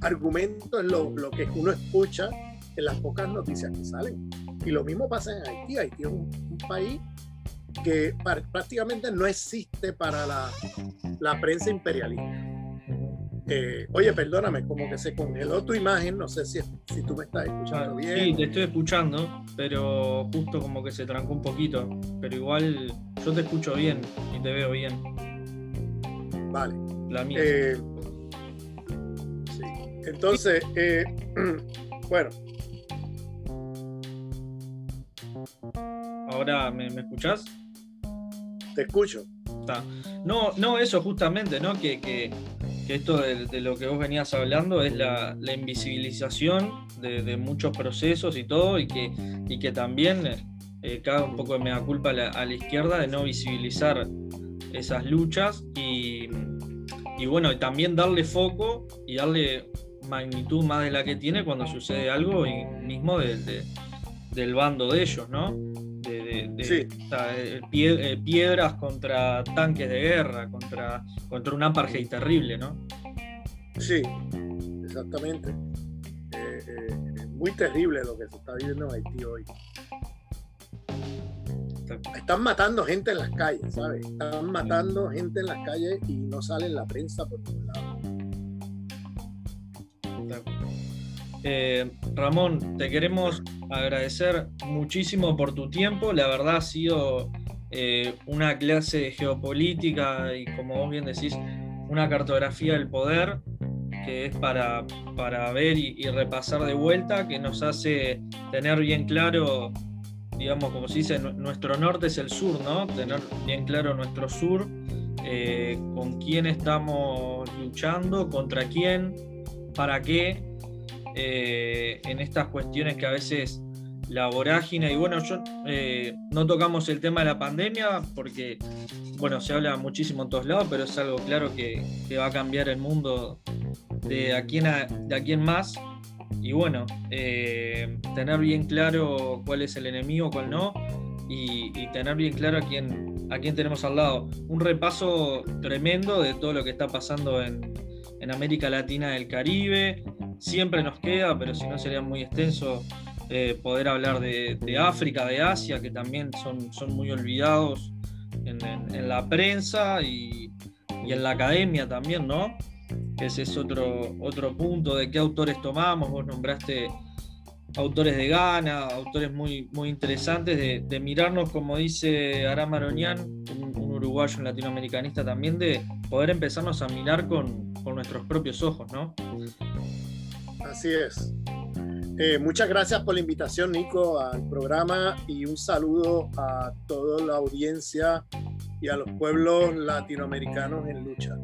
Speaker 2: argumentos es lo, lo, que uno escucha en las pocas noticias que salen. Y lo mismo pasa en Haití. Haití es un país que prácticamente no existe para la, la prensa imperialista. Eh, oye, perdóname, como que se congeló tu imagen, no sé si, si tú me estás escuchando bien.
Speaker 1: Sí, te estoy escuchando, pero justo como que se trancó un poquito, pero igual yo te escucho bien y te veo bien.
Speaker 2: Vale.
Speaker 1: La mía.
Speaker 2: Eh, sí. Entonces, eh, bueno.
Speaker 1: Ahora, ¿me, me escuchás?
Speaker 2: Escucho.
Speaker 1: No, no, eso justamente, ¿no? Que, que, esto de, lo que vos venías hablando es la, invisibilización de, muchos procesos y todo, y que, y que también eh, un poco de mea culpa a la, izquierda de no visibilizar esas luchas y, y bueno, también darle foco y darle magnitud más de la que tiene cuando sucede algo y mismo del bando de ellos, ¿no? De, eh, eh, piedras contra tanques de guerra, contra, contra un apartheid terrible, ¿no?
Speaker 2: Sí, exactamente. Eh, muy terrible lo que se está viviendo en Haití hoy. Están matando gente en las calles, ¿sabes? Están matando gente en las calles y no sale en la prensa por ningún lado.
Speaker 1: Eh, Ramón, te queremos agradecer muchísimo por tu tiempo. La verdad ha sido eh, una clase de geopolítica y, como vos bien decís, una cartografía del poder que es para, para ver y, repasar de vuelta, que nos hace tener bien claro, digamos, como se dice, nuestro norte es el sur, ¿no? Tener bien claro nuestro sur, eh, con quién estamos luchando, contra quién, para qué eh, en estas cuestiones que a veces la vorágine, y bueno, yo eh, no tocamos el tema de la pandemia porque, bueno, se habla muchísimo en todos lados, pero es algo claro que, va a cambiar el mundo de aquí en, de aquí en más. Y bueno, eh, tener bien claro cuál es el enemigo, cuál no, y, tener bien claro a quién, a quién tenemos al lado. Un repaso tremendo de todo lo que está pasando en, en América Latina del Caribe. Siempre nos queda, pero si no sería muy extenso eh, poder hablar de, África, de Asia, que también son, son muy olvidados en, la prensa y, en la academia también, ¿no? Ese es otro, otro punto de qué autores tomamos. Vos nombraste autores de Ghana, autores muy, muy interesantes, de, mirarnos, como dice Aram Aronian, un, uruguayo, un latinoamericanista también, de poder empezarnos a mirar con, con nuestros propios ojos, ¿no?
Speaker 2: Así es. Eh, muchas gracias por la invitación, Nico, al programa y un saludo a toda la audiencia y a los pueblos latinoamericanos en lucha.